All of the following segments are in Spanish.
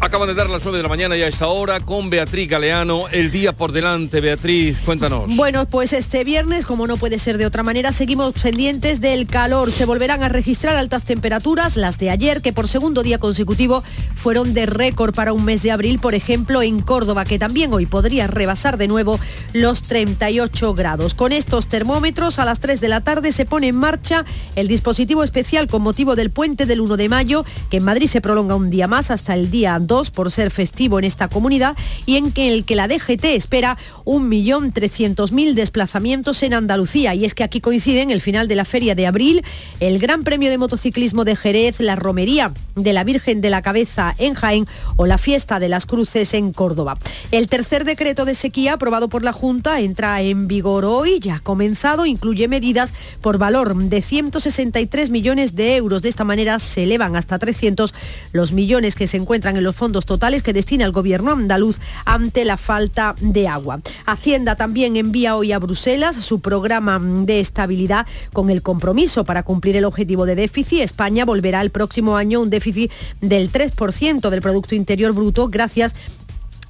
Acaban de dar las 9 de la mañana y a esta hora con Beatriz Galeano. El día por delante, Beatriz, cuéntanos. Bueno, pues este viernes, como no puede ser de otra manera, seguimos pendientes del calor. Se volverán a registrar altas temperaturas, las de ayer, que por segundo día consecutivo fueron de récord para un mes de abril, por ejemplo, en Córdoba, que también hoy podría rebasar de nuevo los 38 grados. Con estos termómetros, a las 3 de la tarde se pone en marcha el dispositivo especial con motivo del puente del 1 de mayo, que en Madrid se prolonga un día más hasta el día 2 por ser festivo en esta comunidad y en el que la DGT espera 1.300.000 desplazamientos en Andalucía. Y es que aquí coinciden el final de la feria de abril, el Gran Premio de Motociclismo de Jerez, la romería de la Virgen de la Cabeza en Jaén o la fiesta de las Cruces en Córdoba. El tercer decreto de sequía aprobado por la Junta entra en vigor hoy, ya ha comenzado, incluye medidas por valor de 163 millones de euros. De esta manera se elevan hasta 300 los millones que se encuentran en los fondos totales que destina el gobierno andaluz ante la falta de agua. Hacienda también envía hoy a Bruselas su programa de estabilidad con el compromiso para cumplir el objetivo de déficit. España volverá el próximo año un déficit del 3% del Producto Interior Bruto gracias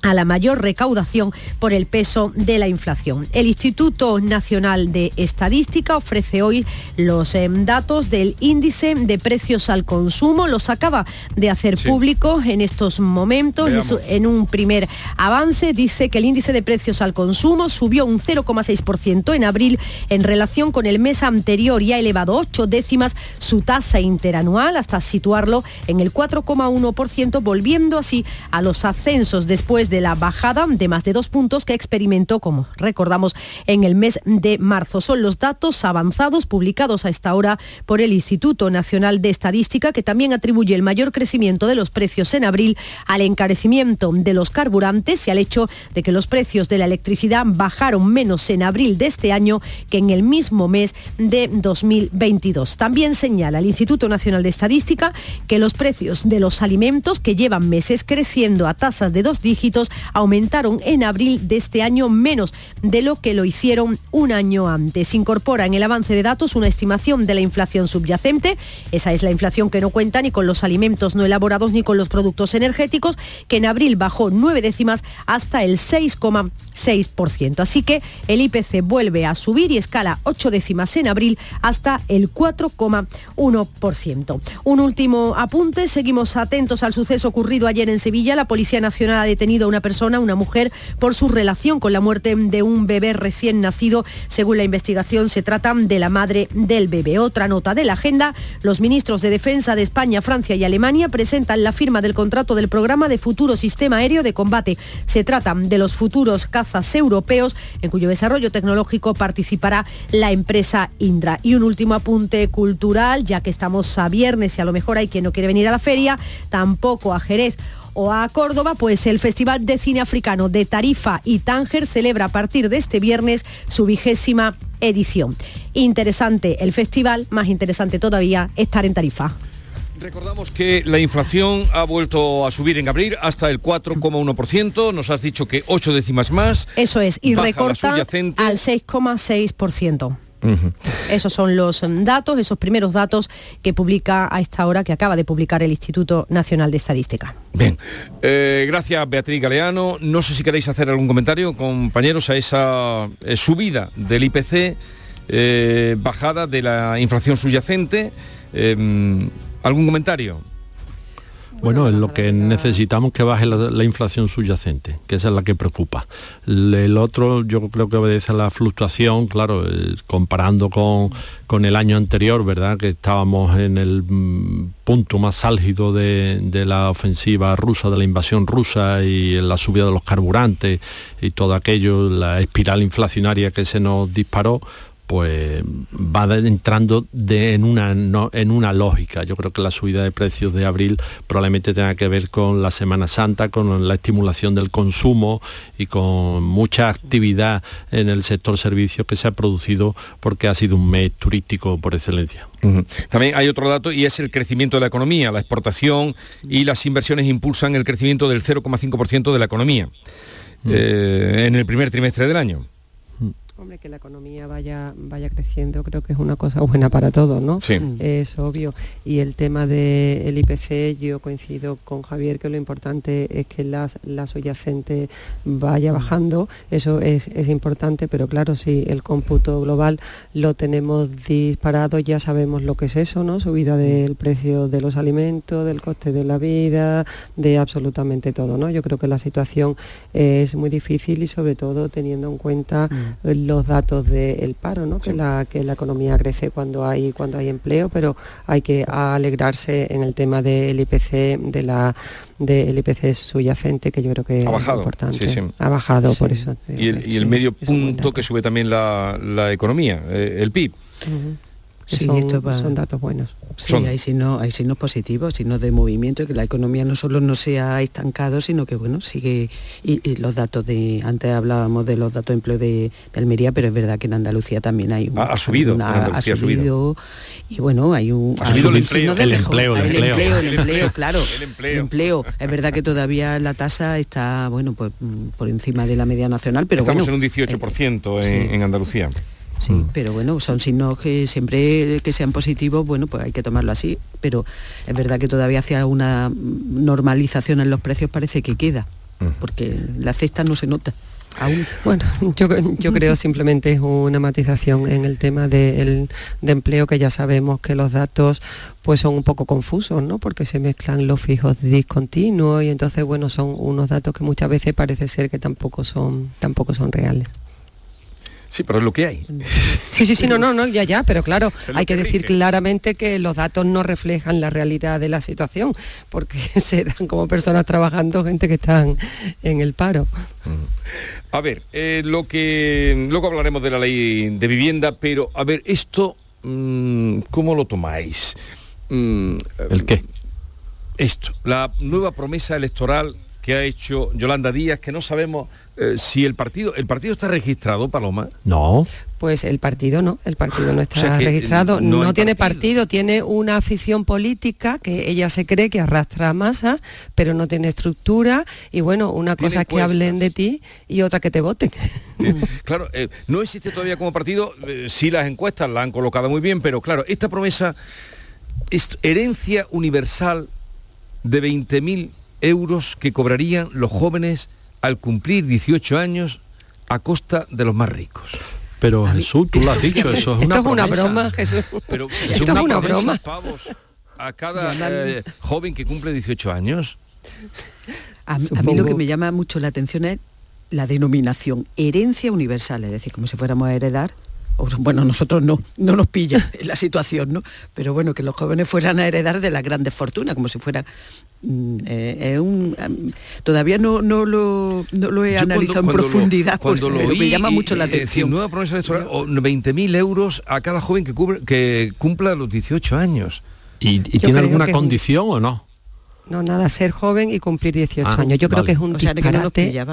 a la mayor recaudación por el peso de la inflación. El Instituto Nacional de Estadística ofrece hoy los eh, datos del índice de precios al consumo. Los acaba de hacer público en estos momentos. En un primer avance dice que el índice de precios al consumo subió un 0,6% en abril en relación con el mes anterior y ha elevado ocho décimas su tasa interanual hasta situarlo en el 4,1%, volviendo así a los ascensos después de de la bajada de más de dos puntos que experimentó, como recordamos, en el mes de marzo. Son los datos avanzados publicados a esta hora por el Instituto Nacional de Estadística, que también atribuye el mayor crecimiento de los precios en abril al encarecimiento de los carburantes y al hecho de que los precios de la electricidad bajaron menos en abril de este año que en el mismo mes de 2022. También señala el Instituto Nacional de Estadística que los precios de los alimentos que llevan meses creciendo a tasas de dos dígitos aumentaron en abril de este año menos de lo que lo hicieron un año antes. Incorpora en el avance de datos una estimación de la inflación subyacente. Esa es la inflación que no cuenta ni con los alimentos no elaborados ni con los productos energéticos, que en abril bajó nueve décimas hasta el 6,6%. Así que el IPC vuelve a subir y escala ocho décimas en abril hasta el 4,1%. Un último apunte. Seguimos atentos al suceso ocurrido ayer en Sevilla. La Policía Nacional ha detenido una persona, una mujer, por su relación con la muerte de un bebé recién nacido. Según la investigación, se trata de la madre del bebé. Otra nota de la agenda, los ministros de Defensa de España, Francia y Alemania presentan la firma del contrato del programa de futuro sistema aéreo de combate. Se trata de los futuros cazas europeos, en cuyo desarrollo tecnológico participará la empresa Indra. Y un último apunte cultural, ya que estamos a viernes y a lo mejor hay quien no quiere venir a la feria, tampoco a Jerez o a Córdoba, pues el Festival de Cine Africano de Tarifa y Tánger celebra a partir de este viernes su vigésima edición. Interesante el festival, más interesante todavía estar en Tarifa. Recordamos que la inflación ha vuelto a subir en abril hasta el 4,1%. Nos has dicho que ocho décimas más. Eso es, y recorta al 6,6%. Esos son los mm, datos, esos primeros datos que publica a esta hora, que acaba de publicar el Instituto Nacional de Estadística. Bien, eh, gracias Beatriz Galeano. No sé si queréis hacer algún comentario, compañeros, a esa eh, subida del IPC, eh, bajada de la inflación subyacente. ¿Algún comentario? Bueno, es lo que necesitamos que baje la, inflación subyacente, que esa es la que preocupa. El, otro yo creo que obedece a la fluctuación, claro, eh, comparando con, con, el año anterior, ¿verdad? Que estábamos en el mm, punto más álgido de, de, la ofensiva rusa, de la invasión rusa y la subida de los carburantes y todo aquello, la espiral inflacionaria que se nos disparó, pues va entrando en, una, en una lógica. Yo creo que la subida de precios de abril probablemente tenga que ver con la Semana Santa, con la estimulación del consumo y con mucha actividad en el sector servicios que se ha producido porque ha sido un mes turístico por excelencia. También hay otro dato y es el crecimiento de la economía. La exportación y las inversiones impulsan el crecimiento del 0,5% de la economía mm. eh, en el primer trimestre del año. Hombre, que la economía vaya, vaya creciendo creo que es una cosa buena para todos, ¿no? Sí. Es obvio. Y el tema del IPC, yo coincido con Javier que lo importante es que la, la subyacente vaya bajando, eso es, es importante, pero claro, si el cómputo global lo tenemos disparado, ya sabemos lo que es eso, ¿no? Subida del precio de los alimentos, del coste de la vida, de absolutamente todo, ¿no? Yo creo que la situación es muy difícil y sobre todo teniendo en cuenta los datos del paro, ¿no? que, la, que la economía crece cuando hay, cuando hay empleo, pero hay que alegrarse en el tema del IPC, de la del IPC subyacente, que yo creo que Ha bajado, es importante. sí, sí. Ha bajado, por eso. Y el, y el Sí, medio punto que sube también la, la economía, eh, el PIB. Que Sí, son, esto va- son datos buenos. Sí, Son- hay signos, hay signos positivos, signos de movimiento, y que la economía no solo no se ha estancado, sino que bueno, sigue, y, y los datos de, antes hablábamos de los datos de empleo de, de Almería, pero es verdad que en Andalucía también hay un- Ha- ha subido, una- ha subido. y bueno, hay un Ha subido el empleo. signos de El empleo, el el empleo. empleo, el empleo, claro, El empleo. Es verdad que todavía la tasa está, bueno, pues mm, por encima de la media nacional, pero Estamos bueno, en un 18% en, sí. en Andalucía. Sí, Mm. pero bueno, son signos que siempre que sean positivos, bueno, pues hay que tomarlo así, pero es verdad que todavía hacia una normalización en los precios parece que queda, Mm. porque la cesta no se nota aún. Bueno, yo, yo creo simplemente es una matización en el tema del- de empleo que ya sabemos que los datos pues son un poco confusos, ¿no? Porque se mezclan los fijos discontinuos y entonces bueno son unos datos que muchas veces parece ser que tampoco son tampoco son reales. Sí, pero es lo que hay. Sí, sí, sí, no, no, no, ya, ya, pero claro, hay que que decir claramente que los datos no reflejan la realidad de la situación, porque se dan como personas trabajando gente que están en el paro. A ver, eh, lo que luego hablaremos de la ley de vivienda, pero a ver, esto, mm, ¿cómo lo tomáis? Mm, ¿El qué? Esto, la nueva promesa electoral que ha hecho Yolanda Díaz, que no sabemos eh, si el partido, el partido está registrado, Paloma. No, Pues el partido no, el partido no está O sea que, registrado, no tiene partido. partido. tiene una afición política que ella se cree que arrastra masas, pero no tiene estructura y bueno, una cosa es que hablen de ti y otra que te voten. Sí, Claro, eh, no existe todavía como partido, eh, sí las encuestas la han colocado muy bien, pero claro, esta promesa es herencia universal de 20.000 euros que cobrarían los jóvenes al cumplir 18 años a costa de los más ricos. pero Jesús, tú lo has dicho, eso es Esto una es una promesa. broma, Jesús. Pero Esto es una broma. pavos a cada eh, joven que cumple 18 años. A, a mí lo que me llama mucho la atención es la denominación herencia universal, es decir, como si fuéramos a heredar. Bueno, nosotros no, no nos pilla la situación, ¿no? Pero bueno, que los jóvenes fueran a heredar de las grandes fortunas, como si fuera... mm, eh, un, am, todavía no, no, lo, no lo he Yo analizado cuando- en cuando lo- profundidad, cuando lo pero me llama mucho la eh, decir, atención. nueva promesa electoral, o 20.000 euros a cada joven que, cubre- que cumpla los 18 años. ¿Y, tiene alguna un- condición o no? No, nada, ser joven y cumplir 18 Ah, años. Yo creo que es un O sea, no disparate.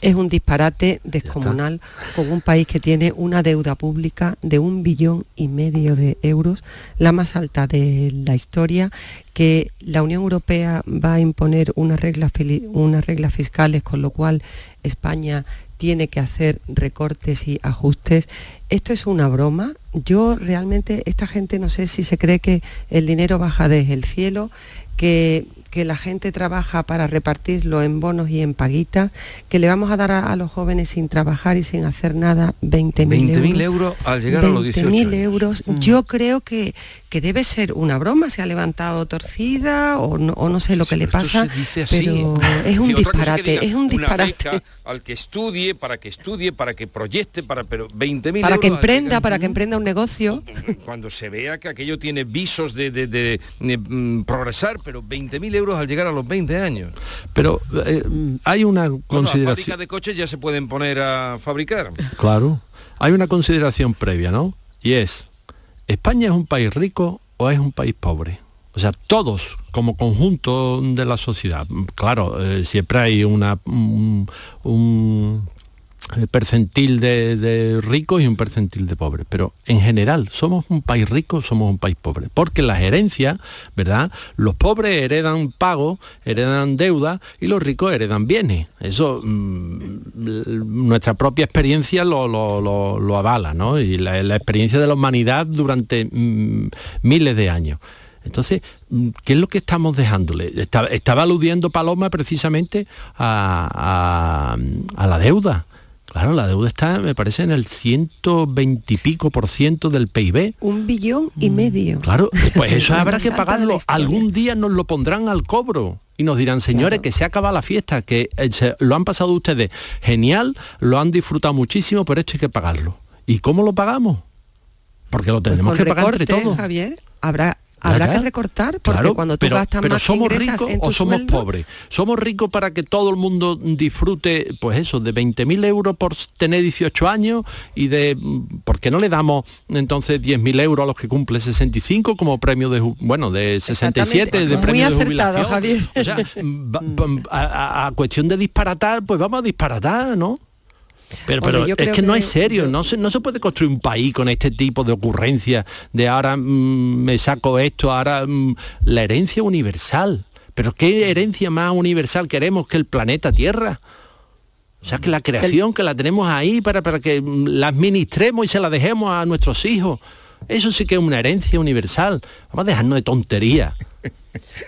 es un disparate descomunal con un país que tiene una deuda pública de un billón y medio de euros, la más alta de la historia, que la Unión Europea va a imponer unas reglas, unas reglas fiscales, con lo cual España tiene que hacer recortes y ajustes. Esto es una broma. Yo realmente, esta gente no sé si se cree que el dinero baja desde el cielo, que, que la gente trabaja para repartirlo en bonos y en paguitas, que le vamos a dar a, a los jóvenes sin trabajar y sin hacer nada 20.000 20.000 euros. euros al llegar a los 18 20.000 años. euros. Yo creo que, que debe ser una broma, se ha levantado torcida o no, o no sé lo que Sí, le pero esto pasa, pero es un Sí, que disparate, diga, es un disparate. al que estudie, para que estudie, para que proyecte, para pero 20.000 Para que euros emprenda, para que emprenda un negocio. cuando se vea que aquello tiene visos de, de- de- de, mm, progresar, pero 20.000 euros al llegar a los 20 años. Pero eh, hay una Bueno, las fábricas consideración... de coches ya se pueden poner a fabricar. Claro, hay una consideración previa, ¿no? Y es, ¿España es un país rico o es un país pobre? O sea, todos como conjunto de la sociedad. Claro, eh, siempre hay una, un, un- percentil de, ricos y un percentil de pobres. Pero en general, ¿somos un país rico somos un país pobre? Porque las herencias, ¿verdad? Los pobres heredan pago, heredan deuda y los ricos heredan bienes. Eso, mm, nuestra propia experiencia lo, avala, ¿no? Y la, experiencia de la humanidad durante mm, miles de años. Entonces, ¿qué es lo que estamos dejándole? Estaba, aludiendo Paloma precisamente a la deuda Claro, la deuda está, me parece, en el 120 y pico por ciento del PIB. Un billón y medio. Claro, pues eso habrá que pagarlo. Algún día nos lo pondrán al cobro y nos dirán, señores, que se acaba la fiesta, que eh, lo han pasado ustedes genial, lo han disfrutado muchísimo, pero esto hay que pagarlo. ¿Y cómo lo pagamos? Porque lo pues tenemos que pagar entre todos. Javier, habrá Habrá que recortar porque cuando tú pero, gastas pero somos ricos o somos pobres. Somos ricos para que todo el mundo disfrute, pues eso, de 20.000 euros por tener 18 años y de, ¿por qué no le damos entonces 10.000 euros a los que cumple 65 como premio de, bueno, de 67 de premio de jubilación? Javier. O sea, a cuestión de disparatar, pues vamos a disparatar, ¿no? Pero, pero es que, no es serio, no, se, no se puede construir un país con este tipo de ocurrencias de ahora mm, me saco esto, ahora mm, la herencia universal. Pero ¿qué herencia más universal queremos que el planeta Tierra? O sea, que la creación, que la tenemos ahí para, para que mm, la administremos y se la dejemos a nuestros hijos. Eso sí que es una herencia universal. Vamos a dejarnos de tonterías.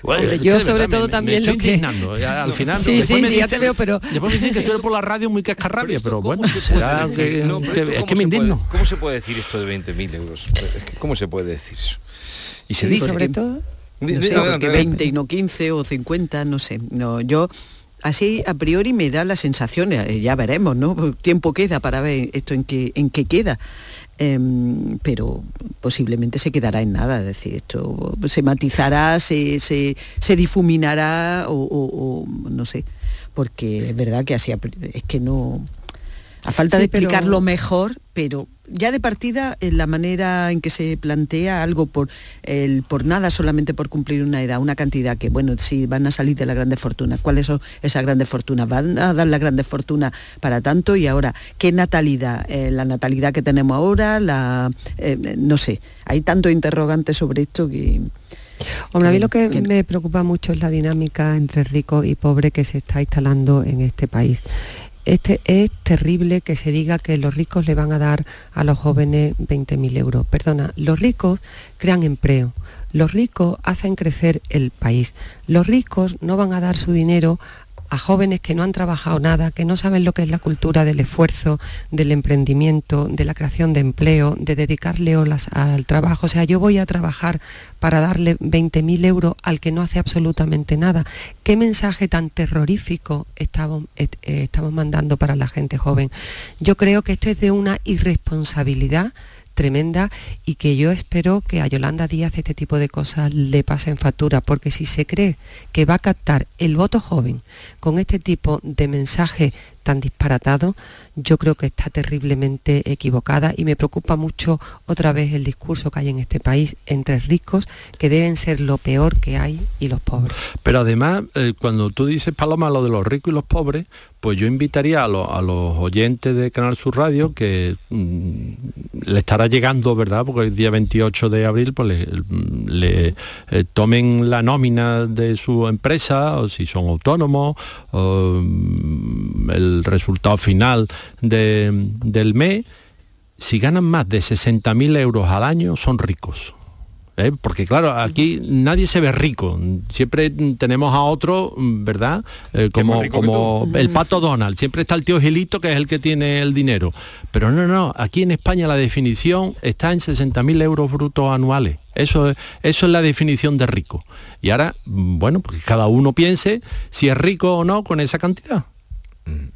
Bueno, yo sobre todo también lo que al final sí, sí, sí, ya te veo pero después me dicen que estoy por la radio muy cascarrabia pero, bueno es que me indigno. ¿cómo se puede decir esto de 20.000 euros? ¿cómo se puede decir eso? y se dice sobre todo no sé, porque 20 y no 15 o 50 no sé no yo así a priori me da la sensación eh, ya veremos no tiempo queda para ver esto en qué en qué queda Em, pero posiblemente se quedará en nada, es decir, esto se matizará, se, se, difuminará o, no sé, porque es verdad que así es que no, a falta de explicarlo mejor, pero ya de partida en la manera en que se plantea algo por el por nada solamente por cumplir una edad, una cantidad que bueno, si van a salir de la grande fortuna, ¿cuáles son esas grandes fortunas? ¿Van a dar la grande fortuna para tanto? Y ahora, ¿qué natalidad? Eh, la natalidad que tenemos ahora, la eh, no sé, hay tanto interrogante sobre esto que Hombre, a mí lo que, me preocupa mucho es la dinámica entre rico y pobre que se está instalando en este país. Este, es terrible que se diga que los ricos le van a dar a los jóvenes 20.000 euros. Perdona, los ricos crean empleo, los ricos hacen crecer el país, los ricos no van a dar su dinero a jóvenes que no han trabajado nada, que no saben lo que es la cultura del esfuerzo, del emprendimiento, de la creación de empleo, de dedicarle horas al trabajo. O sea, yo voy a trabajar para darle 20.000 euros al que no hace absolutamente nada. ¿Qué mensaje tan terrorífico eh, estamos mandando para la gente joven? Yo creo que esto es de una irresponsabilidad tremenda y que yo espero que a Yolanda Díaz este tipo de cosas le pasen factura, porque si se cree que va a captar el voto joven con este tipo de mensaje tan disparatado, yo creo que está terriblemente equivocada y me preocupa mucho otra vez el discurso que hay en este país entre ricos, que deben ser lo peor que hay, y los pobres. Pero además, eh, cuando tú dices, Paloma, lo de los ricos y los pobres, pues yo invitaría a, los oyentes de Canal Sur Radio que mm, le estará llegando, ¿verdad? Porque el día 28 de abril pues le, eh, tomen la nómina de su empresa, o si son autónomos, mm, el resultado final del mes, si ganan más de 60.000 euros al año, son ricos. ¿eh? Porque claro, aquí nadie se ve rico. Siempre tenemos a otro, ¿verdad? Eh, como como el pato Donald. Siempre está el tío Gilito, que es el que tiene el dinero. Pero no, no, aquí en España la definición está en 60.000 euros brutos anuales. Eso, eso es la definición de rico. Y ahora, bueno, pues cada uno piense si es rico o no con esa cantidad. Mm.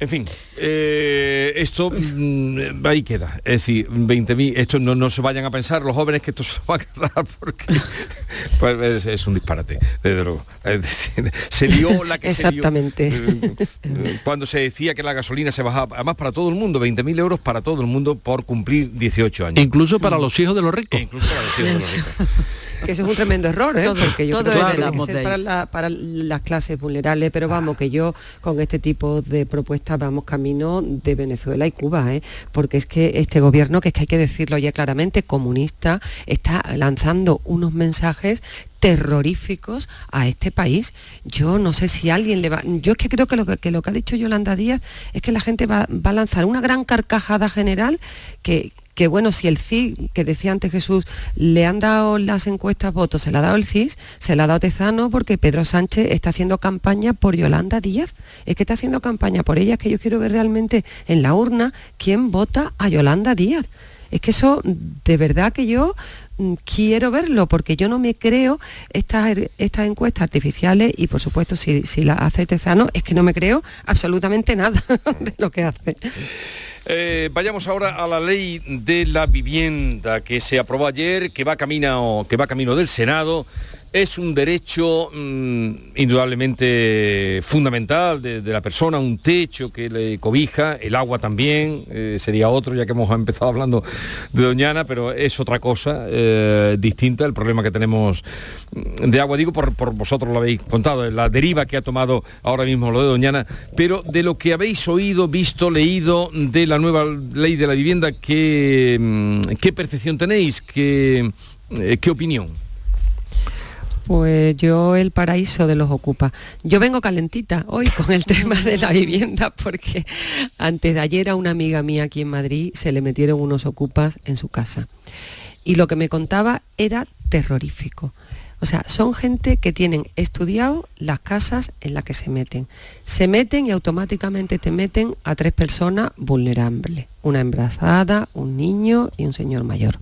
En fin, eh, esto mm, ahí queda. Es decir, 20.000, esto no, no se vayan a pensar los jóvenes que esto se va a quedar porque pues, es, un disparate, desde luego. se dio la que Exactamente. se dio. Eh, cuando se decía que la gasolina se bajaba, además para todo el mundo, 20.000 euros para todo el mundo por cumplir 18 años. Incluso para los hijos de los ricos. incluso para los hijos de los ricos. que eso es un tremendo error, ¿eh? Todo- porque yo todo creo que tiene que para, la- para las clases vulnerables, pero vamos, que yo con este tipo de propuestas vamos camino de Venezuela y Cuba, ¿eh? porque es que este gobierno, que es que hay que decirlo ya claramente, comunista, está lanzando unos mensajes terroríficos a este país. Yo no sé si alguien le va... Yo es que creo que lo que, que lo que ha dicho Yolanda Díaz es que la gente va, va a lanzar una gran carcajada general que, que bueno, si el CIS, que decía antes Jesús, le han dado las encuestas votos, se la ha dado el CIS, se la ha dado Tezano porque Pedro Sánchez está haciendo campaña por Yolanda Díaz. Es que está haciendo campaña por ella, es que yo quiero ver realmente en la urna quién vota a Yolanda Díaz. Es que eso, de verdad que yo mm, quiero verlo, porque yo no me creo estas, estas encuestas artificiales y por supuesto si, si las hace Tezano, es que no me creo absolutamente nada de lo que hace. Eh, vayamos ahora a la ley de la vivienda que se aprobó ayer, que va camino, que va camino del Senado. Es un derecho mm, indudablemente fundamental de, la persona, un techo que le cobija, el agua también, eh, sería otro, ya que hemos empezado hablando de Doñana, pero es otra cosa eh, distinta, el problema que tenemos mm, de agua, digo por, por vosotros lo habéis contado, la deriva que ha tomado ahora mismo lo de Doñana, pero de lo que habéis oído, visto, leído de la nueva ley de la vivienda, ¿qué, mm, qué percepción tenéis? ¿Qué, eh, qué opinión? Pues yo el paraíso de los ocupa. Yo vengo calentita hoy con el tema de la vivienda porque antes de ayer a una amiga mía aquí en Madrid se le metieron unos ocupas en su casa. Y lo que me contaba era terrorífico. O sea, son gente que tienen estudiado las casas en las que se meten. Se meten y automáticamente te meten a tres personas vulnerables. Una embarazada, un niño y un señor mayor.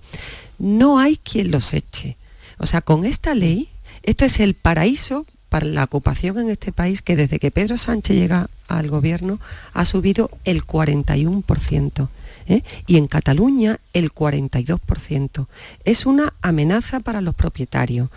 No hay quien los eche. O sea, con esta ley, esto es el paraíso para la ocupación en este país que desde que Pedro Sánchez llega al gobierno ha subido el 41%. ¿eh? Y en Cataluña el 42%. Es una amenaza para los propietarios,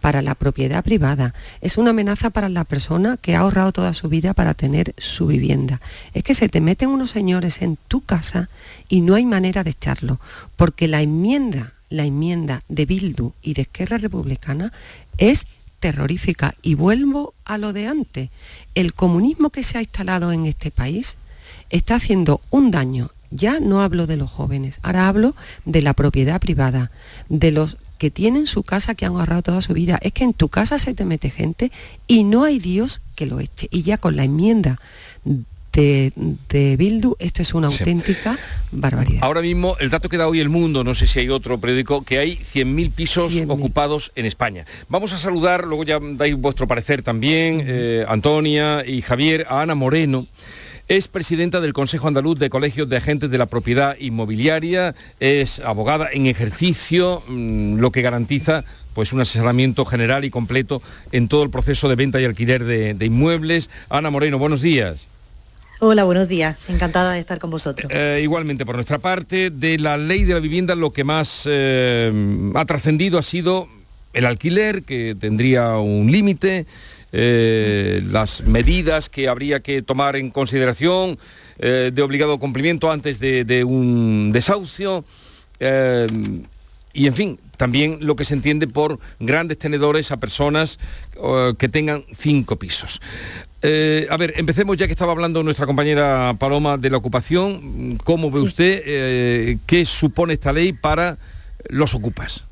para la propiedad privada, es una amenaza para la persona que ha ahorrado toda su vida para tener su vivienda. Es que se te meten unos señores en tu casa y no hay manera de echarlo, porque la enmienda, la enmienda de Bildu y de Esquerra Republicana es terrorífica. Y vuelvo a lo de antes. El comunismo que se ha instalado en este país está haciendo un daño. Ya no hablo de los jóvenes, ahora hablo de la propiedad privada, de los que tienen su casa, que han ahorrado toda su vida. Es que en tu casa se te mete gente y no hay Dios que lo eche. Y ya con la enmienda de, de Bildu, esto es una Sí. auténtica barbaridad. Ahora mismo, el dato que da hoy El Mundo, no sé si hay otro periódico, que hay 100.000 pisos 100.000. ocupados en España. Vamos a saludar, luego ya dais vuestro parecer también, eh, Antonia y Javier, a Ana Moreno. Es presidenta del Consejo Andaluz de Colegios de Agentes de la Propiedad Inmobiliaria, es abogada en ejercicio, mm, lo que garantiza pues un asesoramiento general y completo en todo el proceso de venta y alquiler de, de inmuebles. Ana Moreno, buenos días. Hola, buenos días. Encantada de estar con vosotros. Eh, igualmente, por nuestra parte, de la ley de la vivienda lo que más eh, ha trascendido ha sido el alquiler, que tendría un límite, eh, las medidas que habría que tomar en consideración de obligado cumplimiento antes de, un desahucio. y en fin, también lo que se entiende por grandes tenedores a personas que tengan cinco pisos. Eh, a ver, empecemos ya que estaba hablando nuestra compañera Paloma de la ocupación. ¿Cómo ve Sí. usted eh, qué supone esta ley para los ocupas?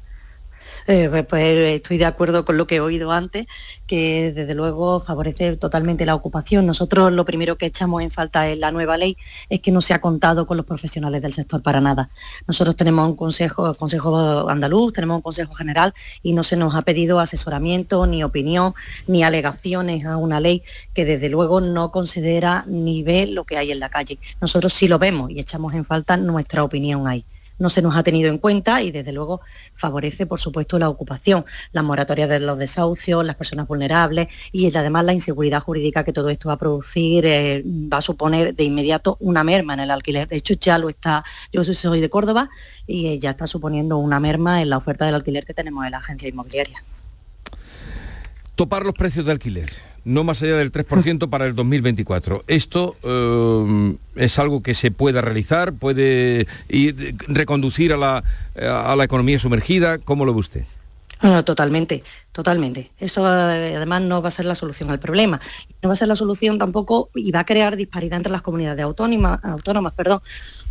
Eh, pues, pues, estoy de acuerdo con lo que he oído antes, que desde luego favorece totalmente la ocupación. Nosotros lo primero que echamos en falta en la nueva ley es que no se ha contado con los profesionales del sector para nada. Nosotros tenemos un consejo, consejo andaluz, tenemos un consejo general y no se nos ha pedido asesoramiento, ni opinión, ni alegaciones a una ley que desde luego no considera ni ve lo que hay en la calle. Nosotros sí lo vemos y echamos en falta nuestra opinión ahí no se nos ha tenido en cuenta y desde luego favorece, por supuesto, la ocupación, la moratoria de los desahucios, las personas vulnerables y además la inseguridad jurídica que todo esto va a producir eh, va a suponer de inmediato una merma en el alquiler. De hecho, ya lo está, yo soy de Córdoba y eh, ya está suponiendo una merma en la oferta del alquiler que tenemos en la agencia inmobiliaria. Topar los precios de alquiler, no más allá del 3% para el 2024. ¿Esto eh, es algo que se pueda realizar? ¿Puede ir, reconducir a la, a la economía sumergida? ¿Cómo lo ve usted? totalmente, totalmente. Eso eh, además no va a ser la solución al problema. No va a ser la solución tampoco y va a crear disparidad entre las comunidades autónomas, autónomas perdón,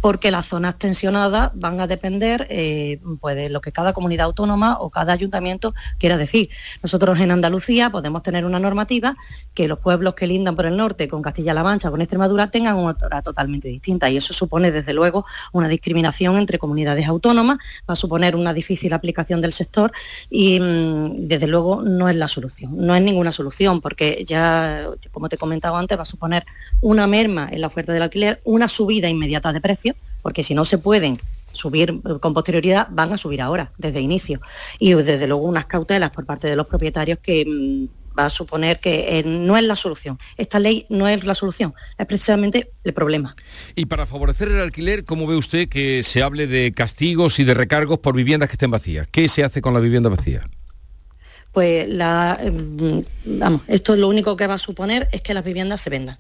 porque las zonas tensionadas van a depender eh, pues de lo que cada comunidad autónoma o cada ayuntamiento quiera decir. Nosotros en Andalucía podemos tener una normativa que los pueblos que lindan por el norte con Castilla-La Mancha, con Extremadura, tengan una hora totalmente distinta y eso supone desde luego una discriminación entre comunidades autónomas, va a suponer una difícil aplicación del sector y mm, desde luego no es la solución, no es ninguna solución porque ya, como te he comentado antes, va a suponer una merma en la oferta del alquiler, una subida inmediata de precios porque si no se pueden subir con posterioridad, van a subir ahora, desde inicio. Y desde luego unas cautelas por parte de los propietarios que mm, va a suponer que eh, no es la solución. Esta ley no es la solución, es precisamente el problema. Y para favorecer el alquiler, ¿cómo ve usted que se hable de castigos y de recargos por viviendas que estén vacías? ¿Qué se hace con la vivienda vacía? Pues mm, vamos, esto lo único que va a suponer es que las viviendas se vendan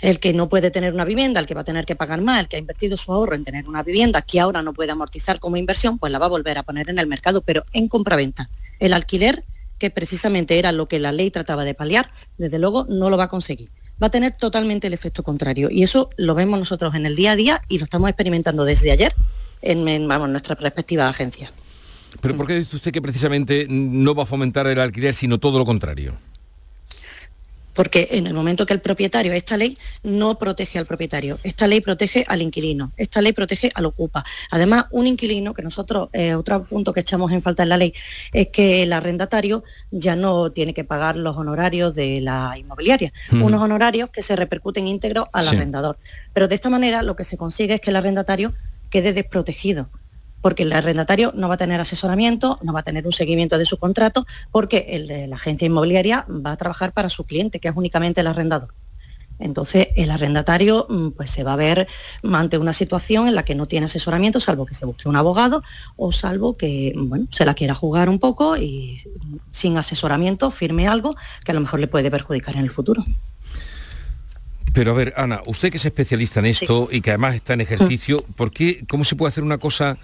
el que no puede tener una vivienda, el que va a tener que pagar más, el que ha invertido su ahorro en tener una vivienda que ahora no puede amortizar como inversión, pues la va a volver a poner en el mercado, pero en compraventa. El alquiler, que precisamente era lo que la ley trataba de paliar, desde luego no lo va a conseguir. Va a tener totalmente el efecto contrario. Y eso lo vemos nosotros en el día a día y lo estamos experimentando desde ayer en, nuestra perspectiva de agencia. ¿Pero por qué dice usted que precisamente no va a fomentar el alquiler, sino todo lo contrario? porque en el momento que el propietario, esta ley no protege al propietario, esta ley protege al inquilino, esta ley protege al ocupa. Además, un inquilino, que nosotros, eh, otro punto que echamos en falta en la ley, es que el arrendatario ya no tiene que pagar los honorarios de la inmobiliaria, mm. unos honorarios que se repercuten íntegros al arrendador. Pero de esta manera lo que se consigue es que el arrendatario quede desprotegido porque el arrendatario no va a tener asesoramiento, no va a tener un seguimiento de su contrato, porque el de la agencia inmobiliaria va a trabajar para su cliente, que es únicamente el arrendador. Entonces, el arrendatario mm, pues, se va a ver ante una situación en la que no tiene asesoramiento, salvo que se busque un abogado o salvo que bueno, se la quiera jugar un poco y sin asesoramiento firme algo que a lo mejor le puede perjudicar en el futuro. Pero a ver, Ana, usted que es especialista en esto y que además está en ejercicio, ¿por qué, ¿cómo se puede hacer una cosa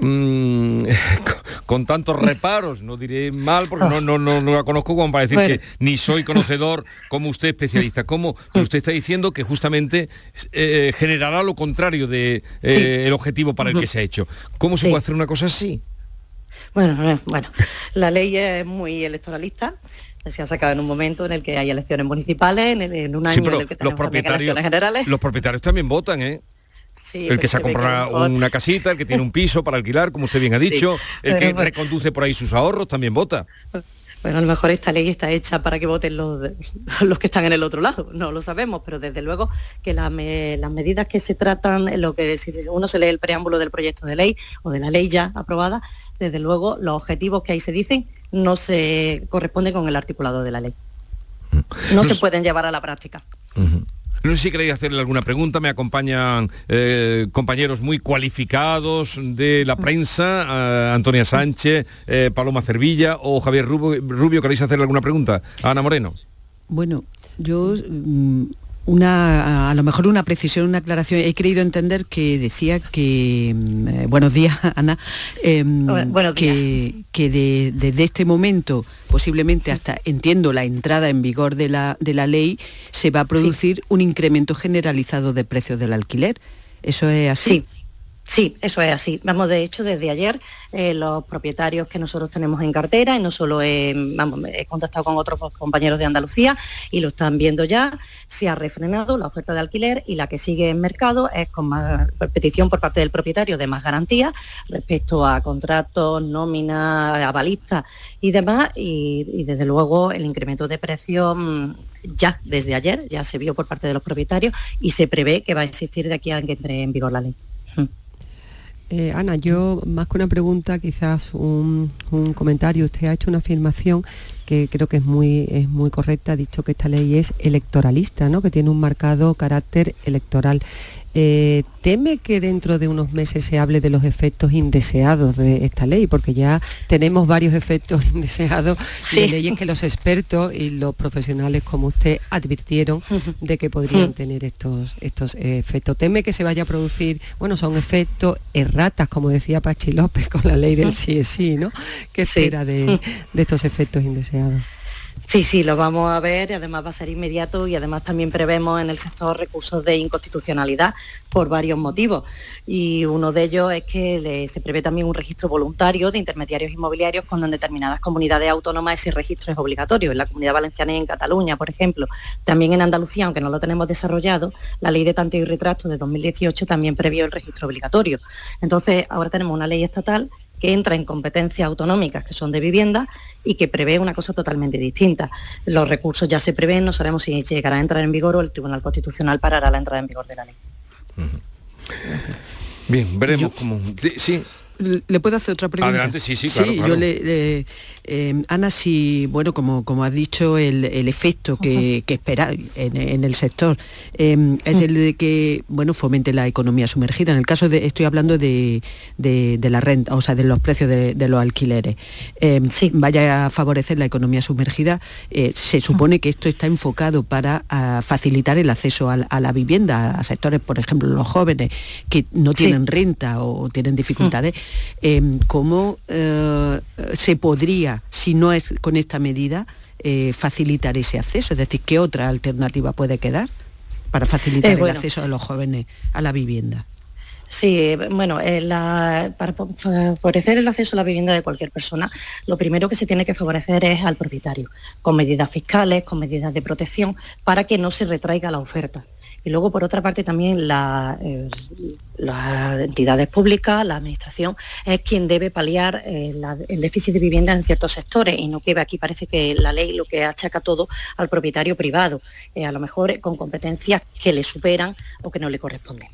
Mm, con tantos reparos, no diré mal porque no, no, no, la conozco como para decir que ni soy conocedor como usted especialista. ¿Cómo? usted está diciendo que justamente eh, generará lo contrario del de, eh, objetivo para el que se ha hecho. ¿Cómo se puede hacer una cosa así? Bueno, bueno, la ley es muy electoralista se ha sacado en un momento en el que hay elecciones municipales, en, un año en el que tenemos los propietarios, generales. Los propietarios también votan, ¿eh? El que se ha comprado una casita, el que tiene un piso para alquilar, como usted bien ha dicho, el que reconduce por ahí sus ahorros, también vota. Bueno, a lo mejor esta ley está hecha para que voten los, los que están en el otro lado, no lo sabemos, pero desde luego que las medidas que se tratan, lo que si uno se lee el preámbulo del proyecto de ley o de la ley ya aprobada, desde luego los objetivos que ahí se dicen no se corresponden con el articulado de la ley. Mm. No se pueden llevar a la práctica. No sé si queréis hacerle alguna pregunta, me acompañan eh, compañeros muy cualificados de la prensa, eh, Antonia Sánchez, eh, Paloma Cervilla o Javier Rubio, ¿queréis hacerle alguna pregunta? Ana Moreno. Bueno, yo mm, una, a lo mejor una precisión, una aclaración. He querido entender que decía que, mm, eh, buenos días, Ana, em, que, que desde este momento, posiblemente hasta, entiendo, la entrada en vigor de la, de la ley, se va a producir un incremento generalizado de precios del alquiler. ¿Eso es así? Sí. Sí, eso es así. Vamos, de hecho, desde ayer eh, los propietarios que nosotros tenemos en cartera, y no solo he, contactado con otros compañeros de Andalucía y lo están viendo ya, se ha refrenado la oferta de alquiler y la que sigue en mercado es con más petición por parte del propietario de más garantías respecto a contratos, nómina, avalistas y demás. Y, desde luego el incremento de precios mm, ya desde ayer ya se vio por parte de los propietarios y se prevé que va a existir de aquí a que entre en vigor la ley. Eh, Ana, yo más que una pregunta, quizás un, comentario. Usted ha hecho una afirmación que creo que es muy, es muy correcta, ha dicho que esta ley es electoralista, ¿no? que tiene un marcado carácter electoral. Eh, ¿Teme que dentro de unos meses se hable de los efectos indeseados de esta ley? Porque ya tenemos varios efectos indeseados de leyes que los expertos y los profesionales como usted advirtieron de que podrían tener estos, estos efectos. ¿Teme que se vaya a producir, bueno, son efectos erratas, como decía Pachi López con la ley del sí es sí, ¿no? ¿Qué espera de estos efectos indeseados? Sí, sí, lo vamos a ver, además va a ser inmediato y además también prevemos en el sector recursos de inconstitucionalidad por varios motivos. Y uno de ellos es que se prevé también un registro voluntario de intermediarios inmobiliarios cuando en determinadas comunidades autónomas ese registro es obligatorio, en la comunidad valenciana y en Cataluña, por ejemplo. También en Andalucía, aunque no lo tenemos desarrollado, la ley de tanteo y retrato de 2018 también previó el registro obligatorio. Entonces, ahora tenemos una ley estatal que entra en competencias autonómicas que son de vivienda y que prevé una cosa totalmente distinta. Los recursos ya se prevén, no sabemos si llegará a entrar en vigor o el Tribunal Constitucional parará la entrada en vigor de la ley. Bien, veremos cómo... Sí. ¿Le puedo hacer otra pregunta? Adelante, sí, sí, claro. Sí, yo le, eh, Ana, si, bueno, como, como has dicho, el, efecto que, espera en, el sector em, es el de que, bueno, fomente la economía sumergida. En el caso de, estoy hablando de, la renta, o sea, de los precios de, los alquileres. Em, vaya a favorecer la economía sumergida. Eh, se supone que esto está enfocado para facilitar el acceso a, la vivienda a sectores, por ejemplo, los jóvenes que no tienen renta o tienen dificultades. Em, ¿Cómo eh, se podría si no es con esta medida, eh, facilitar ese acceso? Es decir, ¿qué otra alternativa puede quedar para facilitar eh, el acceso de los jóvenes a la vivienda? Sí, bueno, eh, para favorecer el acceso a la vivienda de cualquier persona, lo primero que se tiene que favorecer es al propietario, con medidas fiscales, con medidas de protección, para que no se retraiga la oferta. Y luego, por otra parte, también eh, las entidades públicas, la Administración, es quien debe paliar eh, el déficit de vivienda en ciertos sectores y no que aquí parece que la ley lo que achaca todo al propietario privado, a lo mejor con competencias que le superan o que no le corresponden.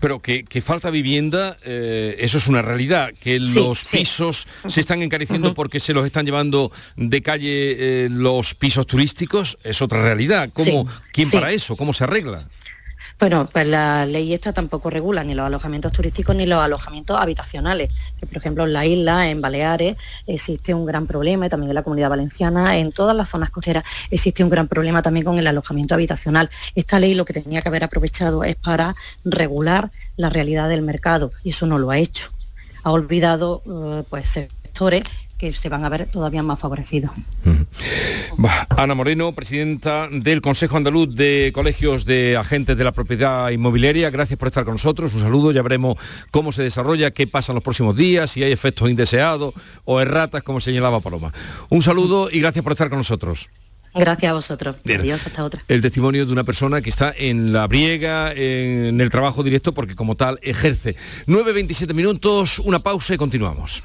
Pero que, falta vivienda, eh, eso es una realidad, que los pisos se están encareciendo porque se los están llevando de calle eh, los pisos turísticos, es otra realidad. ¿Cómo, ¿Quién para eso? ¿Cómo se arregla? Bueno, pues la ley esta tampoco regula ni los alojamientos turísticos ni los alojamientos habitacionales. Por ejemplo, en la isla, en Baleares, existe un gran problema, y también en la comunidad valenciana, en todas las zonas costeras existe un gran problema también con el alojamiento habitacional. Esta ley lo que tenía que haber aprovechado es para regular la realidad del mercado y eso no lo ha hecho. Ha olvidado eh, pues sectores que se van a ver todavía más favorecidos. Ana Moreno, presidenta del Consejo Andaluz de Colegios de Agentes de la Propiedad Inmobiliaria, gracias por estar con nosotros, un saludo, ya veremos cómo se desarrolla, qué pasa en los próximos días, si hay efectos indeseados o erratas, como señalaba Paloma. Un saludo y gracias por estar con nosotros. Gracias a vosotros. Adiós, hasta otra. El testimonio de una persona que está en la briega, en el trabajo directo, porque como tal ejerce. 9.27 minutos, una pausa y continuamos.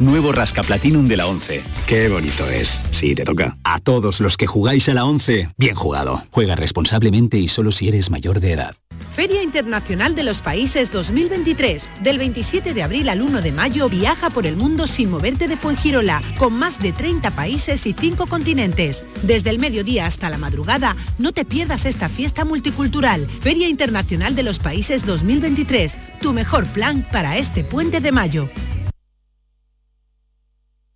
Nuevo Rasca Platinum de la 11. Qué bonito es. Sí, te toca. A todos los que jugáis a la 11, bien jugado. Juega responsablemente y solo si eres mayor de edad. Feria Internacional de los Países 2023. Del 27 de abril al 1 de mayo viaja por el mundo sin moverte de Fuengirola, con más de 30 países y 5 continentes. Desde el mediodía hasta la madrugada, no te pierdas esta fiesta multicultural. Feria Internacional de los Países 2023. Tu mejor plan para este puente de mayo.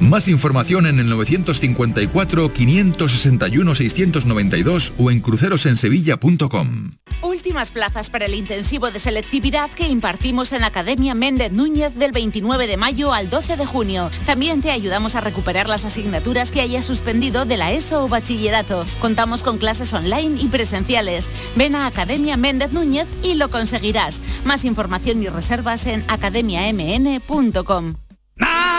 Más información en el 954-561-692 o en crucerosensevilla.com. Últimas plazas para el intensivo de selectividad que impartimos en Academia Méndez Núñez del 29 de mayo al 12 de junio. También te ayudamos a recuperar las asignaturas que hayas suspendido de la ESO o bachillerato. Contamos con clases online y presenciales. Ven a Academia Méndez Núñez y lo conseguirás. Más información y reservas en academiamn.com.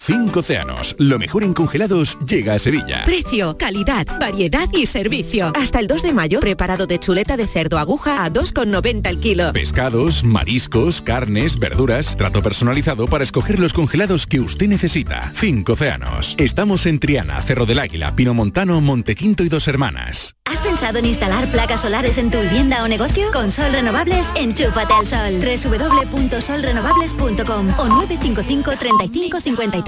Cinco océanos, lo mejor en congelados llega a Sevilla. Precio, calidad, variedad y servicio. Hasta el 2 de mayo, preparado de chuleta de cerdo aguja a 2,90 el kilo. Pescados, mariscos, carnes, verduras, trato personalizado para escoger los congelados que usted necesita. Cinco océanos. Estamos en Triana, Cerro del Águila, Pino Montano, Montequinto y Dos Hermanas. ¿Has pensado en instalar placas solares en tu vivienda o negocio? Con Sol Renovables, enchúfate al sol. www.solrenovables.com o 955 35 53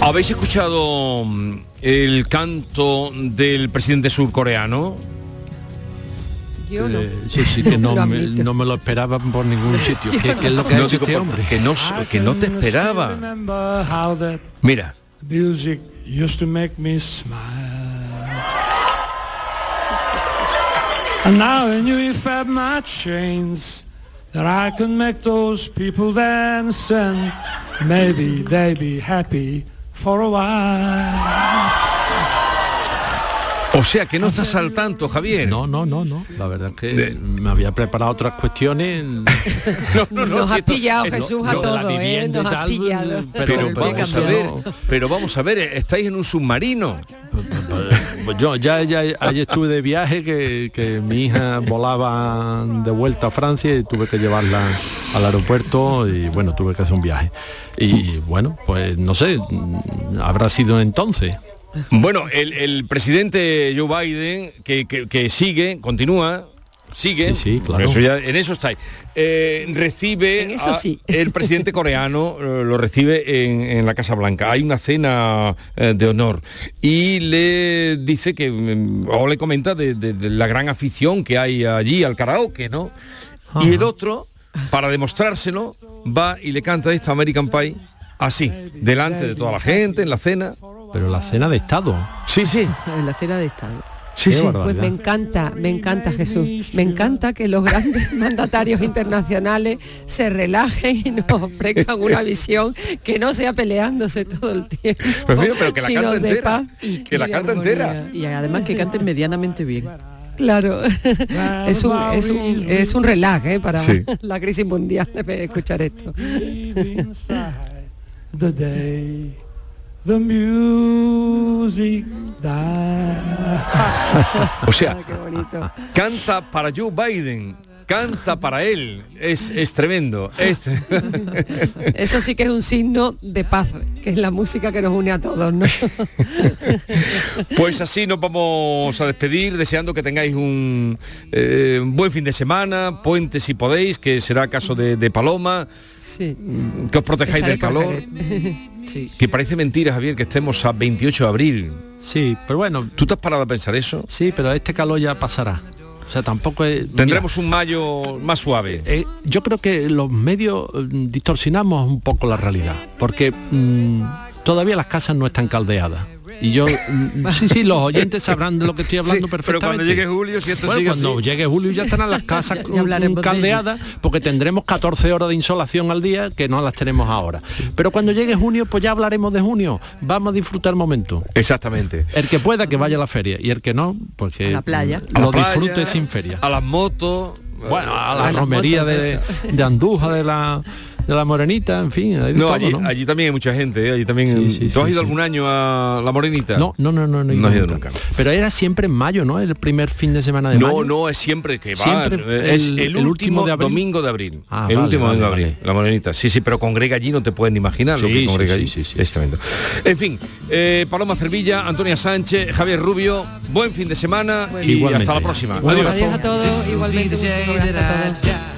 ¿Habéis escuchado mm, el canto del presidente surcoreano? Yo no. Eh, sí, sí, que no me, no me lo esperaba por ningún sitio. ¿Qué, qué es lo que ha No, hecho este por- hombre? Que no, que no te esperaba. Mira. Music used to make me smile. And now I knew if I had my chains that I could make those people dance and maybe they be happy for a while. O sea, que no estás al tanto, Javier. No, no, no, no. La verdad es que me había preparado otras cuestiones. no, no, Nos si has esto- pillado, esto- Jesús, a de la todos, ¿eh? Nos has tal, pillado. pero- Pero vamos a ver, no. pero vamos a ver, estáis en un submarino. Pues yo ya, ya ayer estuve de viaje que, que mi hija volaba de vuelta a Francia y tuve que llevarla al aeropuerto y bueno, tuve que hacer un viaje. Y bueno, pues no sé, habrá sido entonces. Bueno, el, el presidente Joe Biden, que- que sigue, continúa, sigue, Sí, sí, claro. eso ya- en eso estáis, eh, recibe a- el presidente coreano, eh, lo recibe en, en la Casa Blanca. Hay una cena eh, de honor y le dice que, mm, o le comenta de, de- de la gran afición que hay allí al karaoke, ¿no? Y el otro, para demostrárselo, va y le canta esta American Pie así, delante de toda la gente, en la cena. Pero la cena de Estado. Sí, sí. En la cena de Estado. Sí, sí. Pues me encanta, me encanta Jesús. Me encanta que los grandes mandatarios internacionales se relajen y nos ofrezcan una visión que no sea peleándose todo el tiempo. Pues mira, pero que la sino canta de entera. paz Que la canta entera. Y además que canten medianamente bien. Claro, es un, es un, es un relax ¿eh? para Sí. la crisis mundial escuchar esto. The music died. O sea, bonito. canta para Joe Biden canta para él. Es, es tremendo. Es... Eso sí que es un signo de paz, que es la música que nos une a todos, ¿no? Pues así nos vamos a despedir, deseando que tengáis un eh, buen fin de semana, puente si podéis, que será caso de, de Paloma, Sí. que os protejáis Estaré del calor. Que parece mentira, Javier, que estemos a 28 de abril. Sí, pero bueno. ¿Tú te has parado a pensar eso? Sí, pero este calor ya pasará. O sea, tampoco es... Tendremos un mayo más suave. Eh, yo creo que los medios mm, distorsionamos un poco la realidad, porque mm, todavía las casas no están caldeadas. Y yo, mm, sí, sí, los oyentes sabrán de lo que estoy hablando Sí, pero perfectamente. cuando llegue julio, si esto Bueno, sigue cuando así. llegue julio ya estarán las casas Ya caldeadas, porque tendremos 14 horas de insolación al día que no las tenemos ahora. Pero cuando llegue junio, pues ya hablaremos de junio. Vamos a disfrutar el momento. Exactamente. El que pueda que vaya a la feria y el que no, pues que A la playa. lo playa, disfrute sin feria. A las motos. Bueno, a la A romería de, de Andújar, de la, de la Morenita, en fin. hay de No, todo, allí, ¿no? allí también hay mucha gente, ¿eh? allí también. Sí, sí, ¿Tú has sí, ido sí. algún año a La Morenita? No, no, no, no, no, No has ido nunca. nunca. Pero era siempre en mayo, ¿no? El primer fin de semana de No, mayo. no, es siempre que va. Siempre es el- el, el último, último de abril. domingo de abril. Ah, el vale, último vale, domingo de abril. vale. La Morenita. Sí, sí, pero congrega allí no te pueden ni imaginar lo Sí, que sí, congrega sí, allí. sí, sí, es tremendo. En fin, eh, Paloma Cervilla, Antonia Sánchez, Javier Rubio, buen fin de semana y Igualmente. hasta la próxima. Adiós. Adiós a todos, igualmente a todos.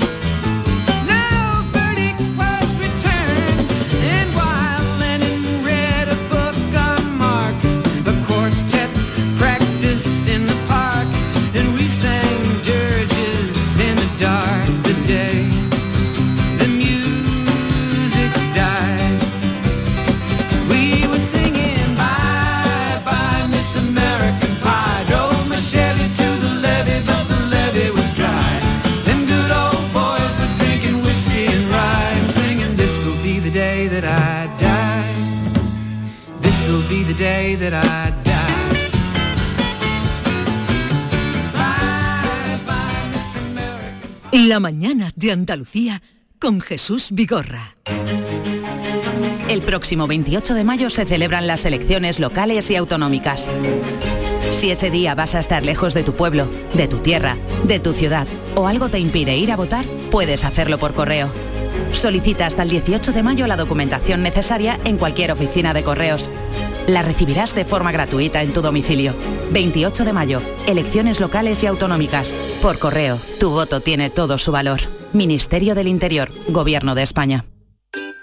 De Andalucía con Jesús Vigorra. El próximo 28 de mayo se celebran las elecciones locales y autonómicas. Si ese día vas a estar lejos de tu pueblo, de tu tierra, de tu ciudad o algo te impide ir a votar, puedes hacerlo por correo. Solicita hasta el 18 de mayo la documentación necesaria en cualquier oficina de correos. La recibirás de forma gratuita en tu domicilio. 28 de mayo, elecciones locales y autonómicas. Por correo, tu voto tiene todo su valor. Ministerio del Interior, Gobierno de España.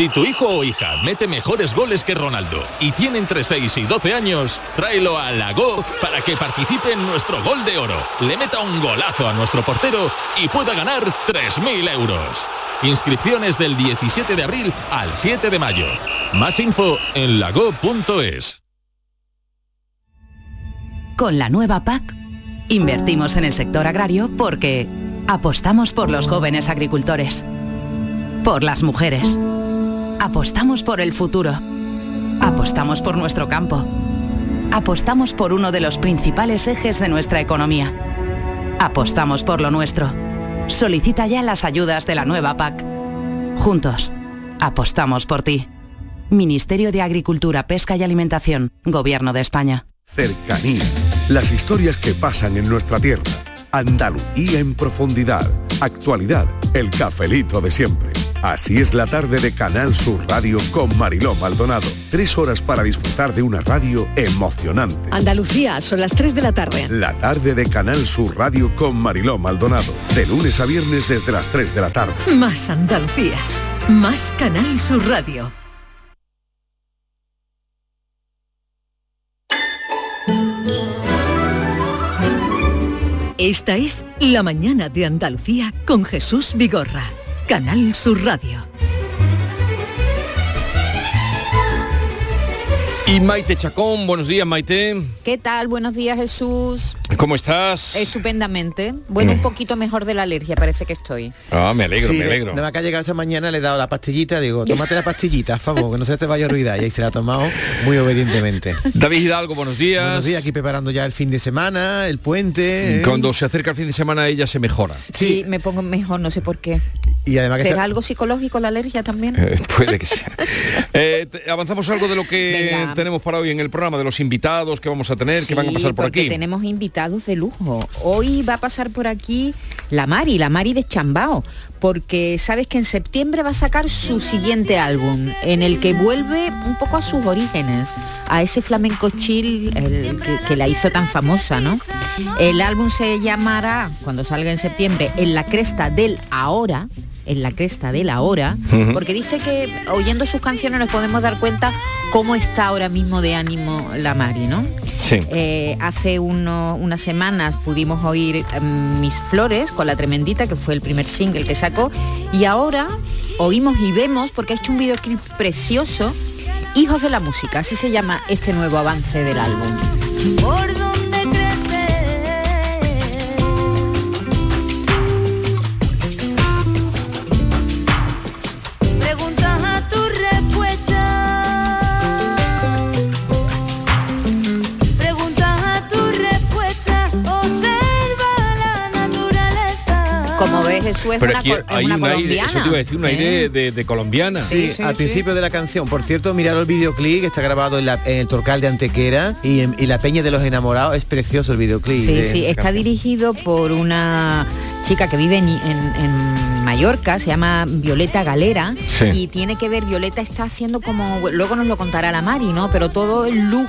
Si tu hijo o hija mete mejores goles que Ronaldo y tiene entre 6 y 12 años, tráelo a Lago para que participe en nuestro gol de oro, le meta un golazo a nuestro portero y pueda ganar 3.000 euros. Inscripciones del 17 de abril al 7 de mayo. Más info en lago.es. Con la nueva PAC, invertimos en el sector agrario porque apostamos por los jóvenes agricultores, por las mujeres Apostamos por el futuro. Apostamos por nuestro campo. Apostamos por uno de los principales ejes de nuestra economía. Apostamos por lo nuestro. Solicita ya las ayudas de la nueva PAC. Juntos, apostamos por ti. Ministerio de Agricultura, Pesca y Alimentación, Gobierno de España. Cercanía. Las historias que pasan en nuestra tierra. Andalucía en profundidad. Actualidad. El cafelito de siempre. Así es la tarde de Canal Sur Radio con Mariló Maldonado. Tres horas para disfrutar de una radio emocionante. Andalucía, son las 3 de la tarde. La tarde de Canal Sur Radio con Mariló Maldonado. De lunes a viernes desde las 3 de la tarde. Más Andalucía. Más Canal Sur Radio. Esta es La mañana de Andalucía con Jesús Vigorra. Canal Sur Radio. Y Maite Chacón, buenos días Maite. ¿Qué tal? Buenos días Jesús. ¿Cómo estás? Estupendamente. Bueno, un poquito mejor de la alergia parece que estoy. Ah, me alegro, Sí, me alegro. Nada más que ha llegado esa mañana le he dado la pastillita, digo, tómate la pastillita, a favor, que no se te vaya a olvidar. Y ahí se la ha tomado muy obedientemente. David Hidalgo, buenos días. Buenos días, aquí preparando ya el fin de semana, el puente. ¿eh? Cuando se acerca el fin de semana ella se mejora. Sí, me pongo mejor, no sé por qué. Y además que ¿Será se- algo psicológico la alergia también? Eh, puede que sea. Eh, avanzamos algo de lo que Venga. Tenemos para hoy en el programa, de los invitados que vamos a tener, que van a pasar por aquí. tenemos invitados de lujo. Hoy va a pasar por aquí la Mari, la Mari de Chambao, porque sabes que en septiembre va a sacar su siguiente álbum, en el que vuelve un poco a sus orígenes, a ese flamenco chill el que, que la hizo tan famosa, ¿no? El álbum se llamará, cuando salga en septiembre, En la cresta del ahora, en la cresta del ahora, Ujú. porque dice que oyendo sus canciones nos podemos dar cuenta cómo está ahora mismo de ánimo la Mari, ¿no? Sí. Eh, hace uno- unas semanas pudimos oír em, Mis Flores con la Tremendita, que fue el primer single que sacó, y ahora oímos y vemos, porque ha hecho un videoclip precioso, Hijos de la Música, así se llama este nuevo avance del álbum. Jesús es Pero una, aquí co- es hay una un aire, colombiana. eso te iba a decir, un Sí. aire de, de colombiana. Sí, al principio de la canción. Por cierto, mirad el videoclip que está grabado en, la- en el Torcal de Antequera y en y la Peña de los Enamorados. Es precioso el videoclip. Sí, de sí, está canción. dirigido por una chica que vive en, en- en Mallorca, se llama Violeta Galera, Sí. y tiene que ver, Violeta está haciendo como, luego nos lo contará la Mari, ¿no? Pero todo el look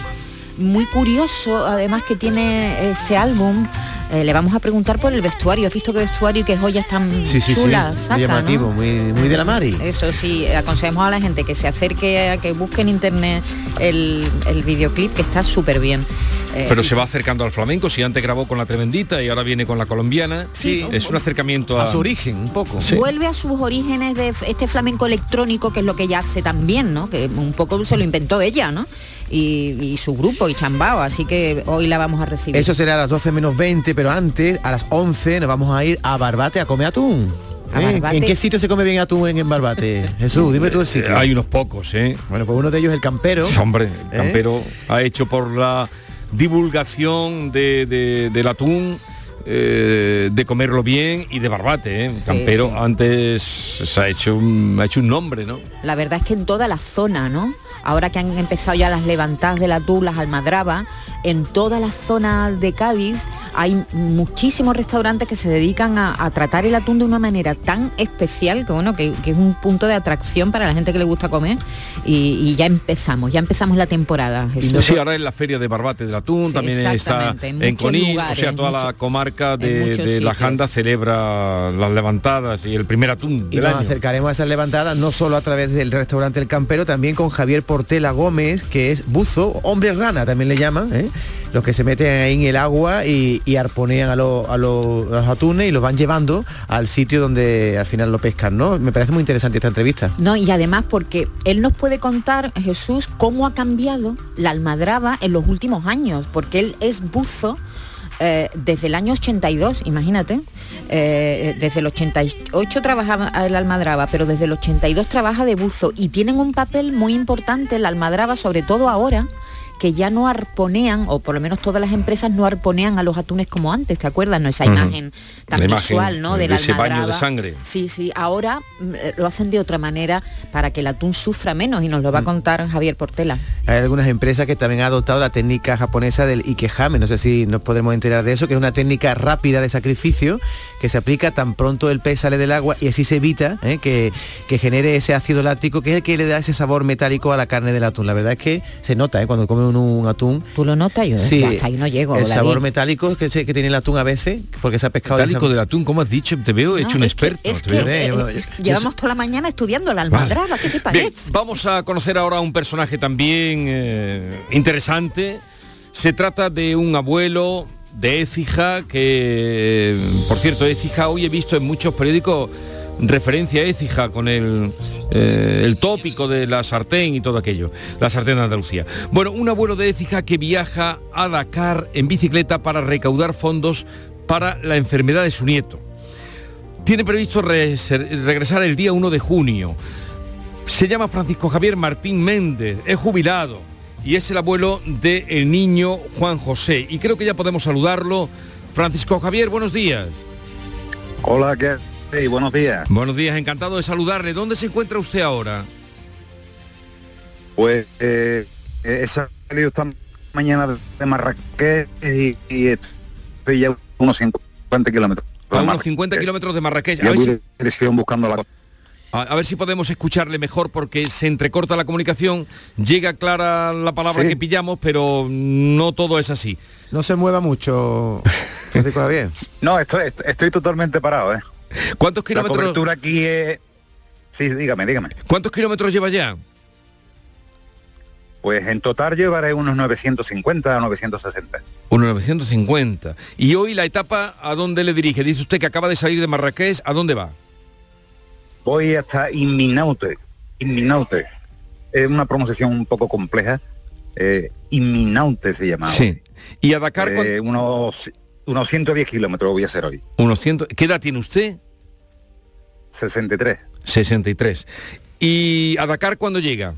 muy curioso, además que tiene este álbum. Eh, le vamos a preguntar por el vestuario. ¿Has visto qué vestuario y qué joyas tan Sí, sí, sí. chulas muy saca, llamativo, ¿no? muy, muy de la Mari. Eso sí, aconsejamos a la gente que se acerque, a que busque en internet el, el videoclip, que está súper bien. Eh, Pero se va acercando al flamenco, si antes grabó con la tremendita y ahora viene con la colombiana. Sí. es un acercamiento a, A su origen, un poco. Sí. Vuelve a sus orígenes de este flamenco electrónico, que es lo que ella hace también, ¿no? Que un poco se lo inventó ella, ¿no? Y, y su grupo, y Chambao, así que hoy la vamos a recibir. Eso será a las 12 menos 20, pero antes, a las 11, nos vamos a ir a Barbate a comer atún. ¿Eh? ¿En qué sitio se come bien atún en, en Barbate? Jesús, dime tú el sitio. Hay unos pocos, ¿eh? Bueno, pues uno de ellos es el campero. Hombre, ¿Eh? el campero ha hecho por la divulgación de, de- del atún. Eh, de comerlo bien y de barbate, ¿eh? Campero sí. antes se ha hecho un, ha hecho un nombre, ¿no? La verdad es que en toda la zona, ¿no? ahora que han empezado ya las levantadas atún, las almadrabas, en toda la zona de Cádiz hay muchísimos restaurantes que se dedican a, a tratar el atún de una manera tan especial que bueno, que, que es un punto de atracción para la gente que le gusta comer y, y ya empezamos, ya empezamos la temporada. Jesús. Sí, ahora en la feria de Barbate del Atún, Sí, también está en en Conil, o sea, toda la comarca de, de la. Janda celebra las levantadas y el primer atún Y del nos año. acercaremos a esas levantadas no solo a través del restaurante El Campero, también con Javier Portela Gómez, que es buzo, hombre rana también le llaman, ¿eh? Los que se meten ahí en el agua y, y arponean a, los- atunes y los van llevando al sitio donde al final lo pescan, ¿no? Me parece muy interesante esta entrevista. No, y además porque él nos puede contar, Jesús, cómo ha cambiado la almadraba en los últimos años, porque él es buzo eh, desde el año 82, imagínate. Eh, desde el 88 trabajaba en la almadraba, pero desde el 82 trabaja de buzo y tienen un papel muy importante la almadraba, sobre todo ahora que ya no arponean, o por lo menos todas las empresas no arponean a los atunes como antes, ¿te acuerdas? No esa imagen tan La imagen visual, ¿no? de De la ese baño de almadraba. sangre. Sí, sí, ahora mm, eh, lo hacen de otra manera para que el atún sufra menos y nos Mm. lo va a contar Javier Portela. Hay algunas empresas que también han adoptado la técnica japonesa del ikehame, no sé si nos podremos enterar de eso, que es una técnica rápida de sacrificio que se aplica tan pronto el pez sale del agua y así se evita ¿eh? que, que genere ese ácido láctico que es el que le da ese sabor metálico a la carne del atún. La verdad es que se nota ¿eh? cuando come uno un atún. ¿Tú lo notas? Yo Sí, hasta ahí no llego. el David. sabor metálico que, se- que tiene el atún a veces, porque se ha pescado Metálico esa- del atún, ¿cómo has dicho? Te veo hecho un es que- experto. es que, eh, eh, llevamos toda la mañana estudiando la almadraba, ¿qué te Bien, parece? vamos a conocer ahora a un personaje también eh, interesante. Se trata de un abuelo de Écija, que, por cierto, Écija hoy he visto en muchos periódicos referencia Écija con el, eh, el tópico de la sartén y todo aquello, la sartén de Andalucía. Bueno, un abuelo de Écija que viaja a Dakar en bicicleta para recaudar fondos para la enfermedad de su nieto. Tiene previsto regresar el día 1 de junio. Se llama Francisco Javier Martín Méndez, es jubilado y es el abuelo del niño Juan José. Y creo que ya podemos saludarlo. Francisco Javier, buenos días. Hola, ¿qué hay? Buenos días. Buenos días, encantado de saludarle. ¿Dónde se encuentra usted ahora? Pues eh, he salido esta mañana de Marrakech y, y estoy ya a unos 50 kilómetros. A unos 50 kilómetros de Marrakech. A ver, si, buscando la a- a ver si podemos escucharle mejor porque se entrecorta la comunicación, llega clara la palabra Sí. que pillamos, pero no todo es así. No se mueva mucho, Francisco Javier. No, estoy, estoy, estoy totalmente parado, ¿eh? ¿Cuántos La kilómetros? cobertura aquí es... Sí, dígame, dígame. ¿Cuántos kilómetros lleva ya? Pues en total llevaré unos 950 a 960. Unos 950. Y hoy la etapa, ¿a dónde le dirige? Dice usted que acaba de salir de Marrakech, ¿a dónde va? Voy hasta Inminaute. Inminaute. Es una pronunciación un poco compleja. Eh, Inminaute se llama. Sí. ¿Y a Dakar Eh, unos, unos 110 kilómetros voy a hacer hoy. Unos 100. ¿Qué edad tiene usted? 63. 63. ¿Y a Dakar cuándo llega?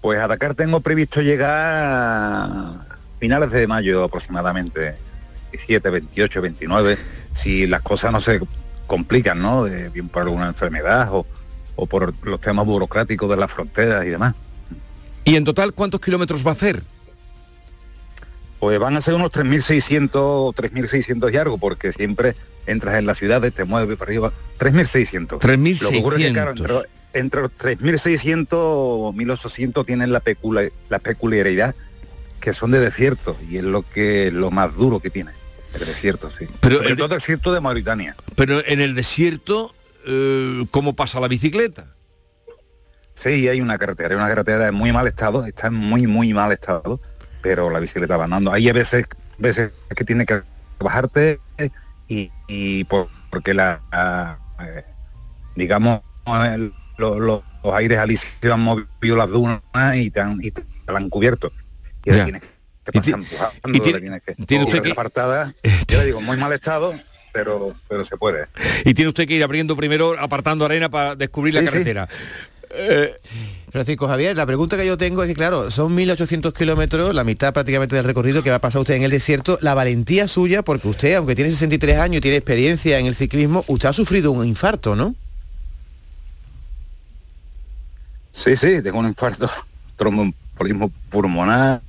Pues a Dakar tengo previsto llegar a finales de mayo aproximadamente. 17, 28, 29. Si las cosas no se complican, ¿no? De- bien por alguna enfermedad o, o por los temas burocráticos de las fronteras y demás. ¿Y en total cuántos kilómetros va a hacer? Pues van a ser unos 3.600 o 3.600 y algo, porque siempre entras en las ciudades, te mueves para arriba. 3.600. 3.600. Lo que ocurre es que, claro, entre, entre los 3.600 o 1.800 tienen la, pecula- la peculiaridad que son de desierto, y es lo que lo más duro que tiene, el desierto, sí. Pero Sobre el todo el desierto de Mauritania. Pero en el desierto, eh, ¿cómo pasa la bicicleta? Sí, hay una carretera, hay una carretera en muy mal estado, está en muy, muy mal estado, pero la bicicleta va andando. Hay a veces, veces que tiene que bajarte y, y por- porque la, la, eh, digamos, el- lo- lo- los aires alisios han movido las dunas y te han, y te la han cubierto. Y ahora Ya. tienes que pasar empujando, y tienes que tiene usted que- apartada, ya le digo, muy mal estado, pero, pero se puede. Y tiene usted que ir abriendo primero, apartando arena para descubrir la sí. carretera. Eh, Francisco Javier, la pregunta que yo tengo es que, claro, son 1.800 kilómetros, la mitad prácticamente del recorrido que va a pasar usted en el desierto. La valentía suya, porque usted, aunque tiene 63 años y tiene experiencia en el ciclismo, usted ha sufrido un infarto, ¿no? Sí, sí, tengo un infarto, tromboembolismo pulmonar,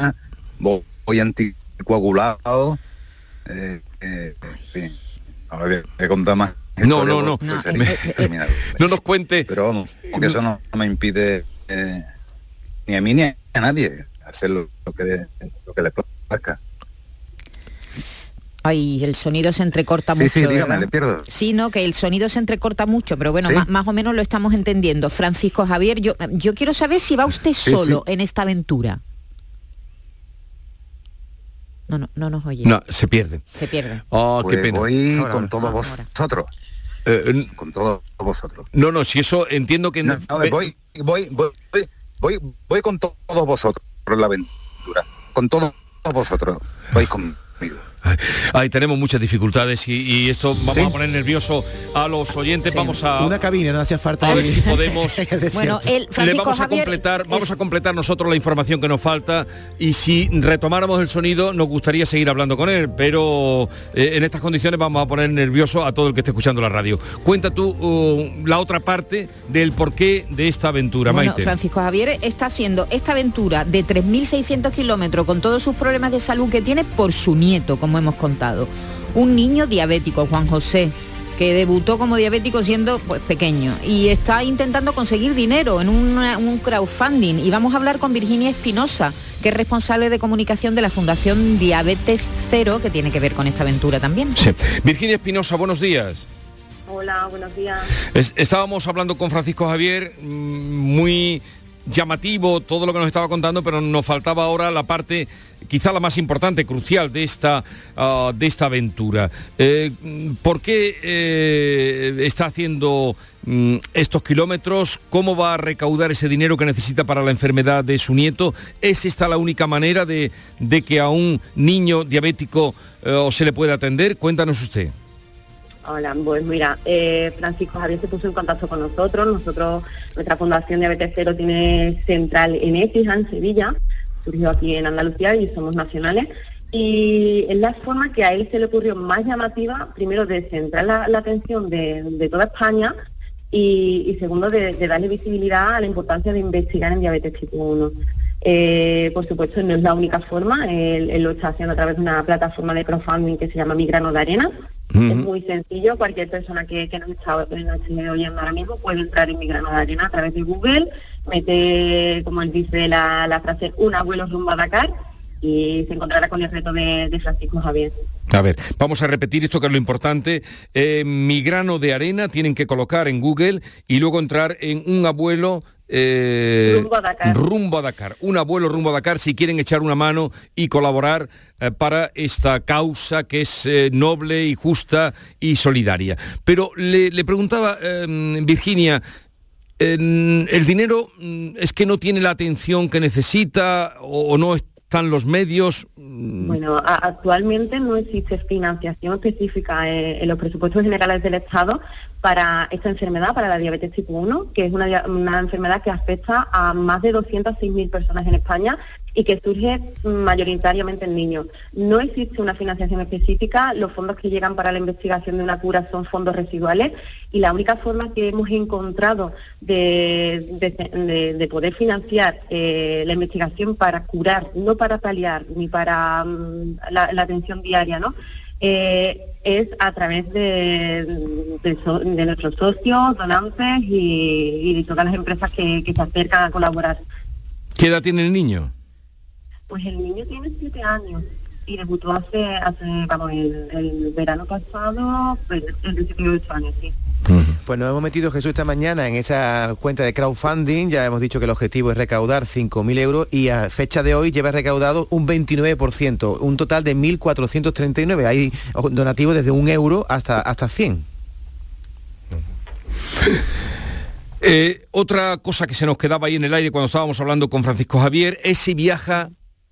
vo- voy anticoagulado. Eh, eh, en fin, ahora voy a contar más. No, no, no. eh, eh, interminable. No nos cuente. Pero vamos, porque eso no, no me impide eh, ni a mí ni a nadie hacer lo, lo que, lo que le plazca. Ay, el sonido se entrecorta Sí, mucho. sí, dígame, ¿verdad? le pierdo. Sí, no, que el sonido se entrecorta mucho, pero bueno, Sí. más, o menos lo estamos entendiendo. Francisco Javier, yo, yo quiero saber si va usted Sí, solo en esta aventura. No, no, no nos oye. No, se pierde. Se pierde. Oh, qué Pues pena. Voy Ahora, con ahora. todos vosotros. Con todos vosotros. No, no, si eso entiendo que... No, no, voy, voy, voy, voy, voy, voy con todos vosotros en la aventura. Con todos vosotros. Vais conmigo. Ahí tenemos muchas dificultades y, y esto vamos Sí. a poner nervioso a los oyentes. Vamos a... Una cabina, no hacía falta A ver si podemos. Bueno, el Le Francisco vamos a Javier completar, vamos a completar nosotros la información que nos falta y si retomáramos el sonido nos gustaría seguir hablando con él, pero eh, en estas condiciones vamos a poner nervioso a todo el que esté escuchando la radio. Cuenta tú uh, la otra parte del porqué de esta aventura, Bueno, Maite. Francisco Javier está haciendo esta aventura de 3.600 kilómetros con todos sus problemas de salud que tiene por su nieto, como hemos contado. Un niño diabético, Juan José, que debutó como diabético siendo pues, pequeño y está intentando conseguir dinero en una- un crowdfunding. Y vamos a hablar con Virginia Espinosa, que es responsable de comunicación de la Fundación Diabetes Cero, que tiene que ver con esta aventura también. Sí. Virginia Espinosa, buenos días. Hola, buenos días. Es- estábamos hablando con Francisco Javier, mm, muy llamativo todo lo que nos estaba contando, pero nos faltaba ahora la parte quizá la más importante, crucial de esta, ah, de esta aventura. Eh, ¿Por qué eh, está haciendo mm, estos kilómetros? ¿Cómo va a recaudar ese dinero que necesita para la enfermedad de su nieto? ¿Es esta la única manera de, de que a un niño diabético eh, se le pueda atender? Cuéntanos usted. Hola, pues mira, eh, Francisco Javier se puso en contacto con nosotros. Nosotros, nuestra Fundación Diabetes Cero tiene central en Écija, en Sevilla. Surgió aquí en Andalucía y somos nacionales. Y es la forma que a él se le ocurrió más llamativa, primero de centrar la, atención de, de toda España y, segundo de, de darle visibilidad a la importancia de investigar en diabetes tipo 1. Eh, por supuesto, no es la única forma, él, él lo está haciendo a través de una plataforma de crowdfunding que se llama Mi Grano de Arena. Es muy sencillo, cualquier persona que, que nos está esté oyendo ahora mismo puede entrar en Mi Grano de Arena a través de Google, mete, como él dice, la, la frase un abuelo rumbo a Dakar y se encontrará con el reto de, de Francisco Javier. A ver, vamos a repetir esto que es lo importante. Eh, mi grano de arena tienen que colocar en Google y luego entrar en un abuelo. eh, Rumbo a Dakar. rumbo a Dakar. Un abuelo rumbo a Dakar si quieren echar una mano y colaborar eh, para esta causa que es eh, noble y justa y solidaria. Pero le, le preguntaba, eh, Virginia, en- el dinero mm, es que no tiene la atención que necesita o, no están los medios. Bueno, a- actualmente no existe financiación específica eh, en los presupuestos generales del Estado para esta enfermedad, para la diabetes tipo 1, que es una, una enfermedad que afecta a más de 206.000 personas en España y que surge mayoritariamente en niños. No existe una financiación específica, los fondos que llegan para la investigación de una cura son fondos residuales y la única forma que hemos encontrado de, de- de- de poder financiar eh, la investigación para curar, no para paliar ni para mm, la, atención diaria, ¿no? Eh, es a través de, de nuestros socios, donantes y, de todas las empresas que se acercan a colaborar. ¿Qué edad tiene el niño? Pues el niño tiene siete años y debutó hace, hace vamos, el, el verano pasado, pues, de ocho años, sí. Pues nos hemos metido Jesús esta mañana en esa cuenta de crowdfunding, ya hemos dicho que el objetivo es recaudar 5.000 euros y a fecha de hoy lleva recaudado un 29%, un total de 1.439. Hay donativos desde un euro hasta, hasta 100. Eh, otra cosa que se nos quedaba ahí en el aire cuando estábamos hablando con Francisco Javier es si viaja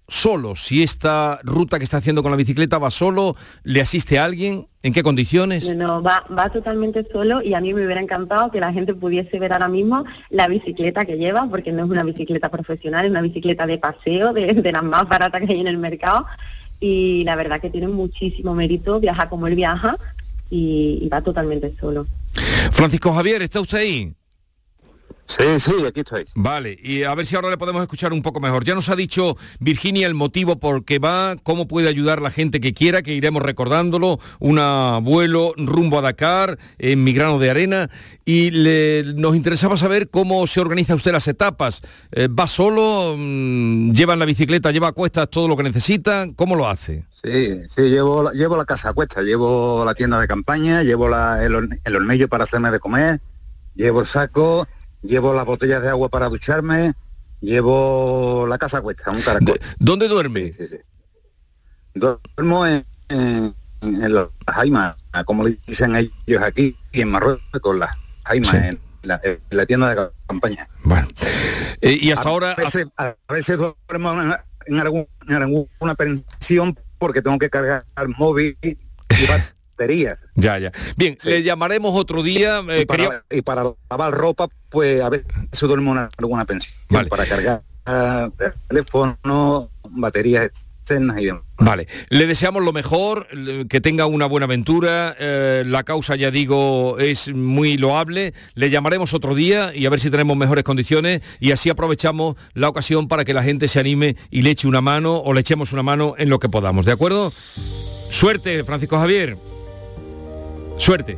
solo, si esta ruta que está haciendo con la bicicleta va solo, le asiste a alguien, en qué condiciones. No, no, va, va totalmente solo y a mí me hubiera encantado que la gente pudiese ver ahora mismo la bicicleta que lleva, porque no es una bicicleta profesional, es una bicicleta de paseo, de, de las más baratas que hay en el mercado. Y la verdad que tiene muchísimo mérito, viaja como él viaja y, y va totalmente solo. Francisco Javier, ¿está usted ahí? Sí, sí, aquí estoy. Vale, y a ver si ahora le podemos escuchar un poco mejor. Ya nos ha dicho Virginia el motivo por qué va, cómo puede ayudar la gente que quiera, que iremos recordándolo, un vuelo rumbo a Dakar, en mi grano de arena, y le- nos interesaba saber cómo se organiza usted las etapas. Eh, ¿Va solo? Mm, ¿Lleva en la bicicleta, lleva a cuestas todo lo que necesita? ¿Cómo lo hace? Sí, sí, llevo, la- llevo la casa a cuesta, llevo la tienda de campaña, llevo la- el, el hornillo para hacerme de comer, llevo el saco, llevo las botellas de agua para ducharme, llevo la casa cuesta, un caracol. ¿Dónde duerme? Sí, sí. Duermo en, en, en las jaimas, como le dicen ellos aquí, y en Marruecos, las jaimas, en, la, en la tienda de campaña. Eh, y hasta a ahora... Veces, a veces duermo en, algún- en alguna pensión porque tengo que cargar móvil y baterías. Ya, ya. Bien, le llamaremos otro día. eh, y, para, quería- y para lavar ropa, pues a veces duermo en alguna pensión para cargar ah, teléfono, baterías externas y demás. Vale, le deseamos lo mejor, que tenga una buena aventura, eh, la causa ya digo es muy loable, le llamaremos otro día y a ver si tenemos mejores condiciones y así aprovechamos la ocasión para que la gente se anime y le eche una mano o le echemos una mano en lo que podamos, ¿de acuerdo? Suerte, Francisco Javier. Suerte.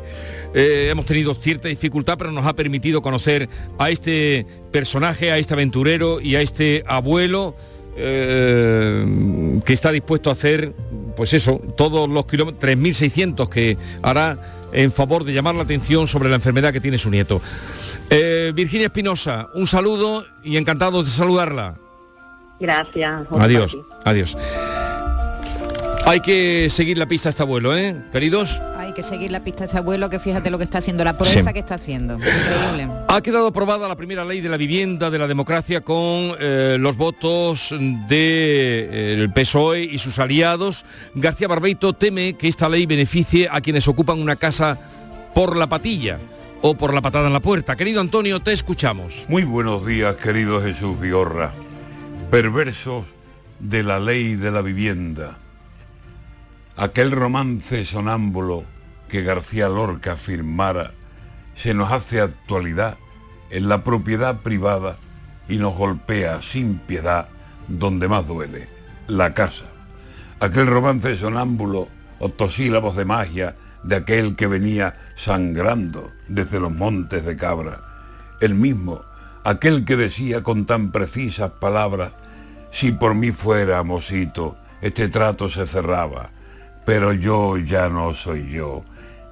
Eh, hemos tenido cierta dificultad, pero nos ha permitido conocer a este personaje, a este aventurero y a este abuelo eh, que está dispuesto a hacer, pues eso, todos los kilómetros, 3.600 que hará en favor de llamar la atención sobre la enfermedad que tiene su nieto. Eh, Virginia Espinosa, un saludo y encantado de saludarla. Gracias. Adiós, adiós. Hay que seguir la pista a este abuelo, ¿eh? Queridos. Que seguir la pista de ese abuelo que fíjate lo que está haciendo, la proeza Sí. que está haciendo. Increíble. Ha quedado aprobada la primera ley de la vivienda de la democracia con eh, los votos del PSOE E y sus aliados. García Barbeito teme que esta ley beneficie a quienes ocupan una casa por la patilla o por la patada en la puerta. Querido Antonio, te escuchamos. Muy buenos días, querido Jesús Vigorra. Perversos de la ley de la vivienda. Aquel romance sonámbulo que García Lorca firmara se nos hace actualidad en la propiedad privada y nos golpea sin piedad donde más duele, la casa. Aquel romance sonámbulo, octosílabos de magia de aquel que venía sangrando desde los montes de Cabra. El mismo, aquel que decía con tan precisas palabras, si por mí fuera, mosito, este trato se cerraba, pero yo ya no soy yo,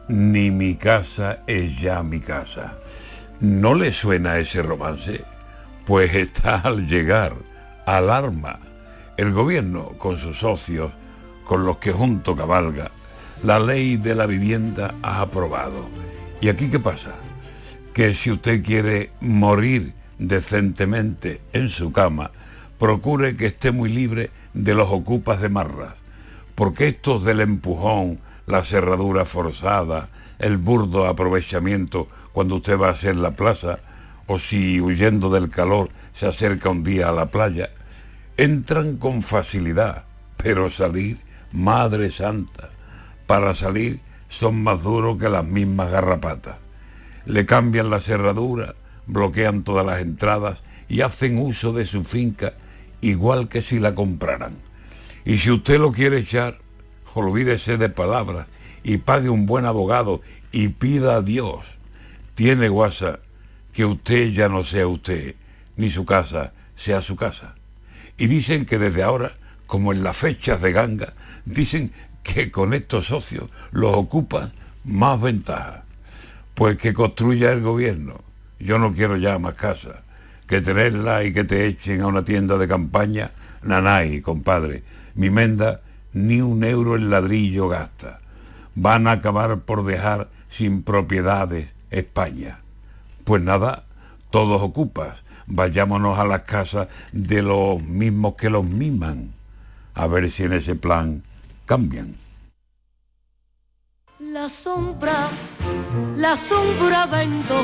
ni mi casa es ya mi casa. ¿No le suena ese romance? Pues está al llegar, alarma. El gobierno, con sus socios, con los que junto cabalga, la ley de la vivienda ha aprobado. ¿Y aquí qué pasa? Que si usted quiere morir decentemente en su cama, procure que esté muy libre de los ocupas de marras, porque estos del empujón, la cerradura forzada, el burdo aprovechamiento cuando usted va a hacer la plaza, o si huyendo del calor se acerca un día a la playa, entran con facilidad, pero salir, Madre Santa, para salir son más duros que las mismas garrapatas. Le cambian la cerradura, bloquean todas las entradas y hacen uso de su finca igual que si la compraran. Y si usted lo quiere echar, olvídese de palabras y pague un buen abogado y pida a Dios. Tiene guasa que usted ya no sea usted, ni su casa sea su casa. Y dicen que desde ahora, como en las fechas de ganga, dicen que con estos socios los ocupan más ventaja. Pues que construya el gobierno. Yo no quiero ya más casas. Que tenerla y que te echen a una tienda de campaña, nanay, compadre. Mi menda ni un euro en ladrillo gasta. Van a acabar por dejar sin propiedades España. Pues nada, todos ocupas. Vayámonos a las casas de los mismos que los miman. A ver si en ese plan cambian. La sombra, la sombra vendó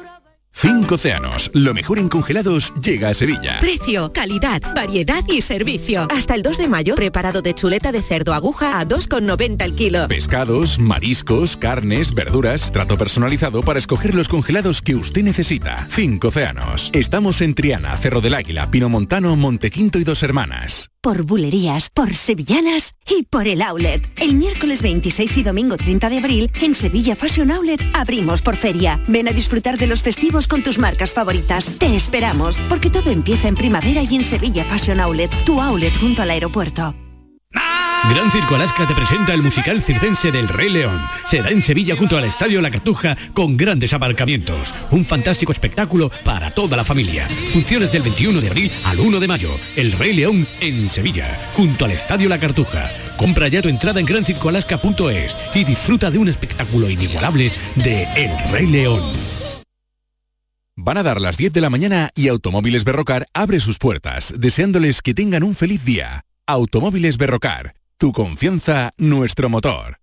Cinco océanos, lo mejor en congelados llega a Sevilla. Precio, calidad, variedad y servicio. Hasta el 2 de mayo, preparado de chuleta de cerdo aguja a 2,90 el kilo. Pescados, mariscos, carnes, verduras, trato personalizado para escoger los congelados que usted necesita. Cinco océanos. Estamos en Triana, Cerro del Águila, Pino Montano, Montequinto y Dos Hermanas. Por bulerías, por sevillanas y por el outlet. El miércoles 26 y domingo 30 de abril, en Sevilla Fashion Outlet, abrimos por feria. Ven a disfrutar de los festivos con tus marcas favoritas. Te esperamos, porque todo empieza en primavera y en Sevilla Fashion Outlet, tu outlet junto al aeropuerto. Gran Circo Alaska te presenta el musical circense del Rey León. Será en Sevilla junto al Estadio La Cartuja con grandes aparcamientos. Un fantástico espectáculo para toda la familia. Funciones del 21 de abril al 1 de mayo. El Rey León en Sevilla, junto al Estadio La Cartuja. Compra ya tu entrada en grancircoalaska.es y disfruta de un espectáculo inigualable de El Rey León. Van a dar las 10 de la mañana y Automóviles Berrocar abre sus puertas, deseándoles que tengan un feliz día. Automóviles Berrocar, tu confianza, nuestro motor.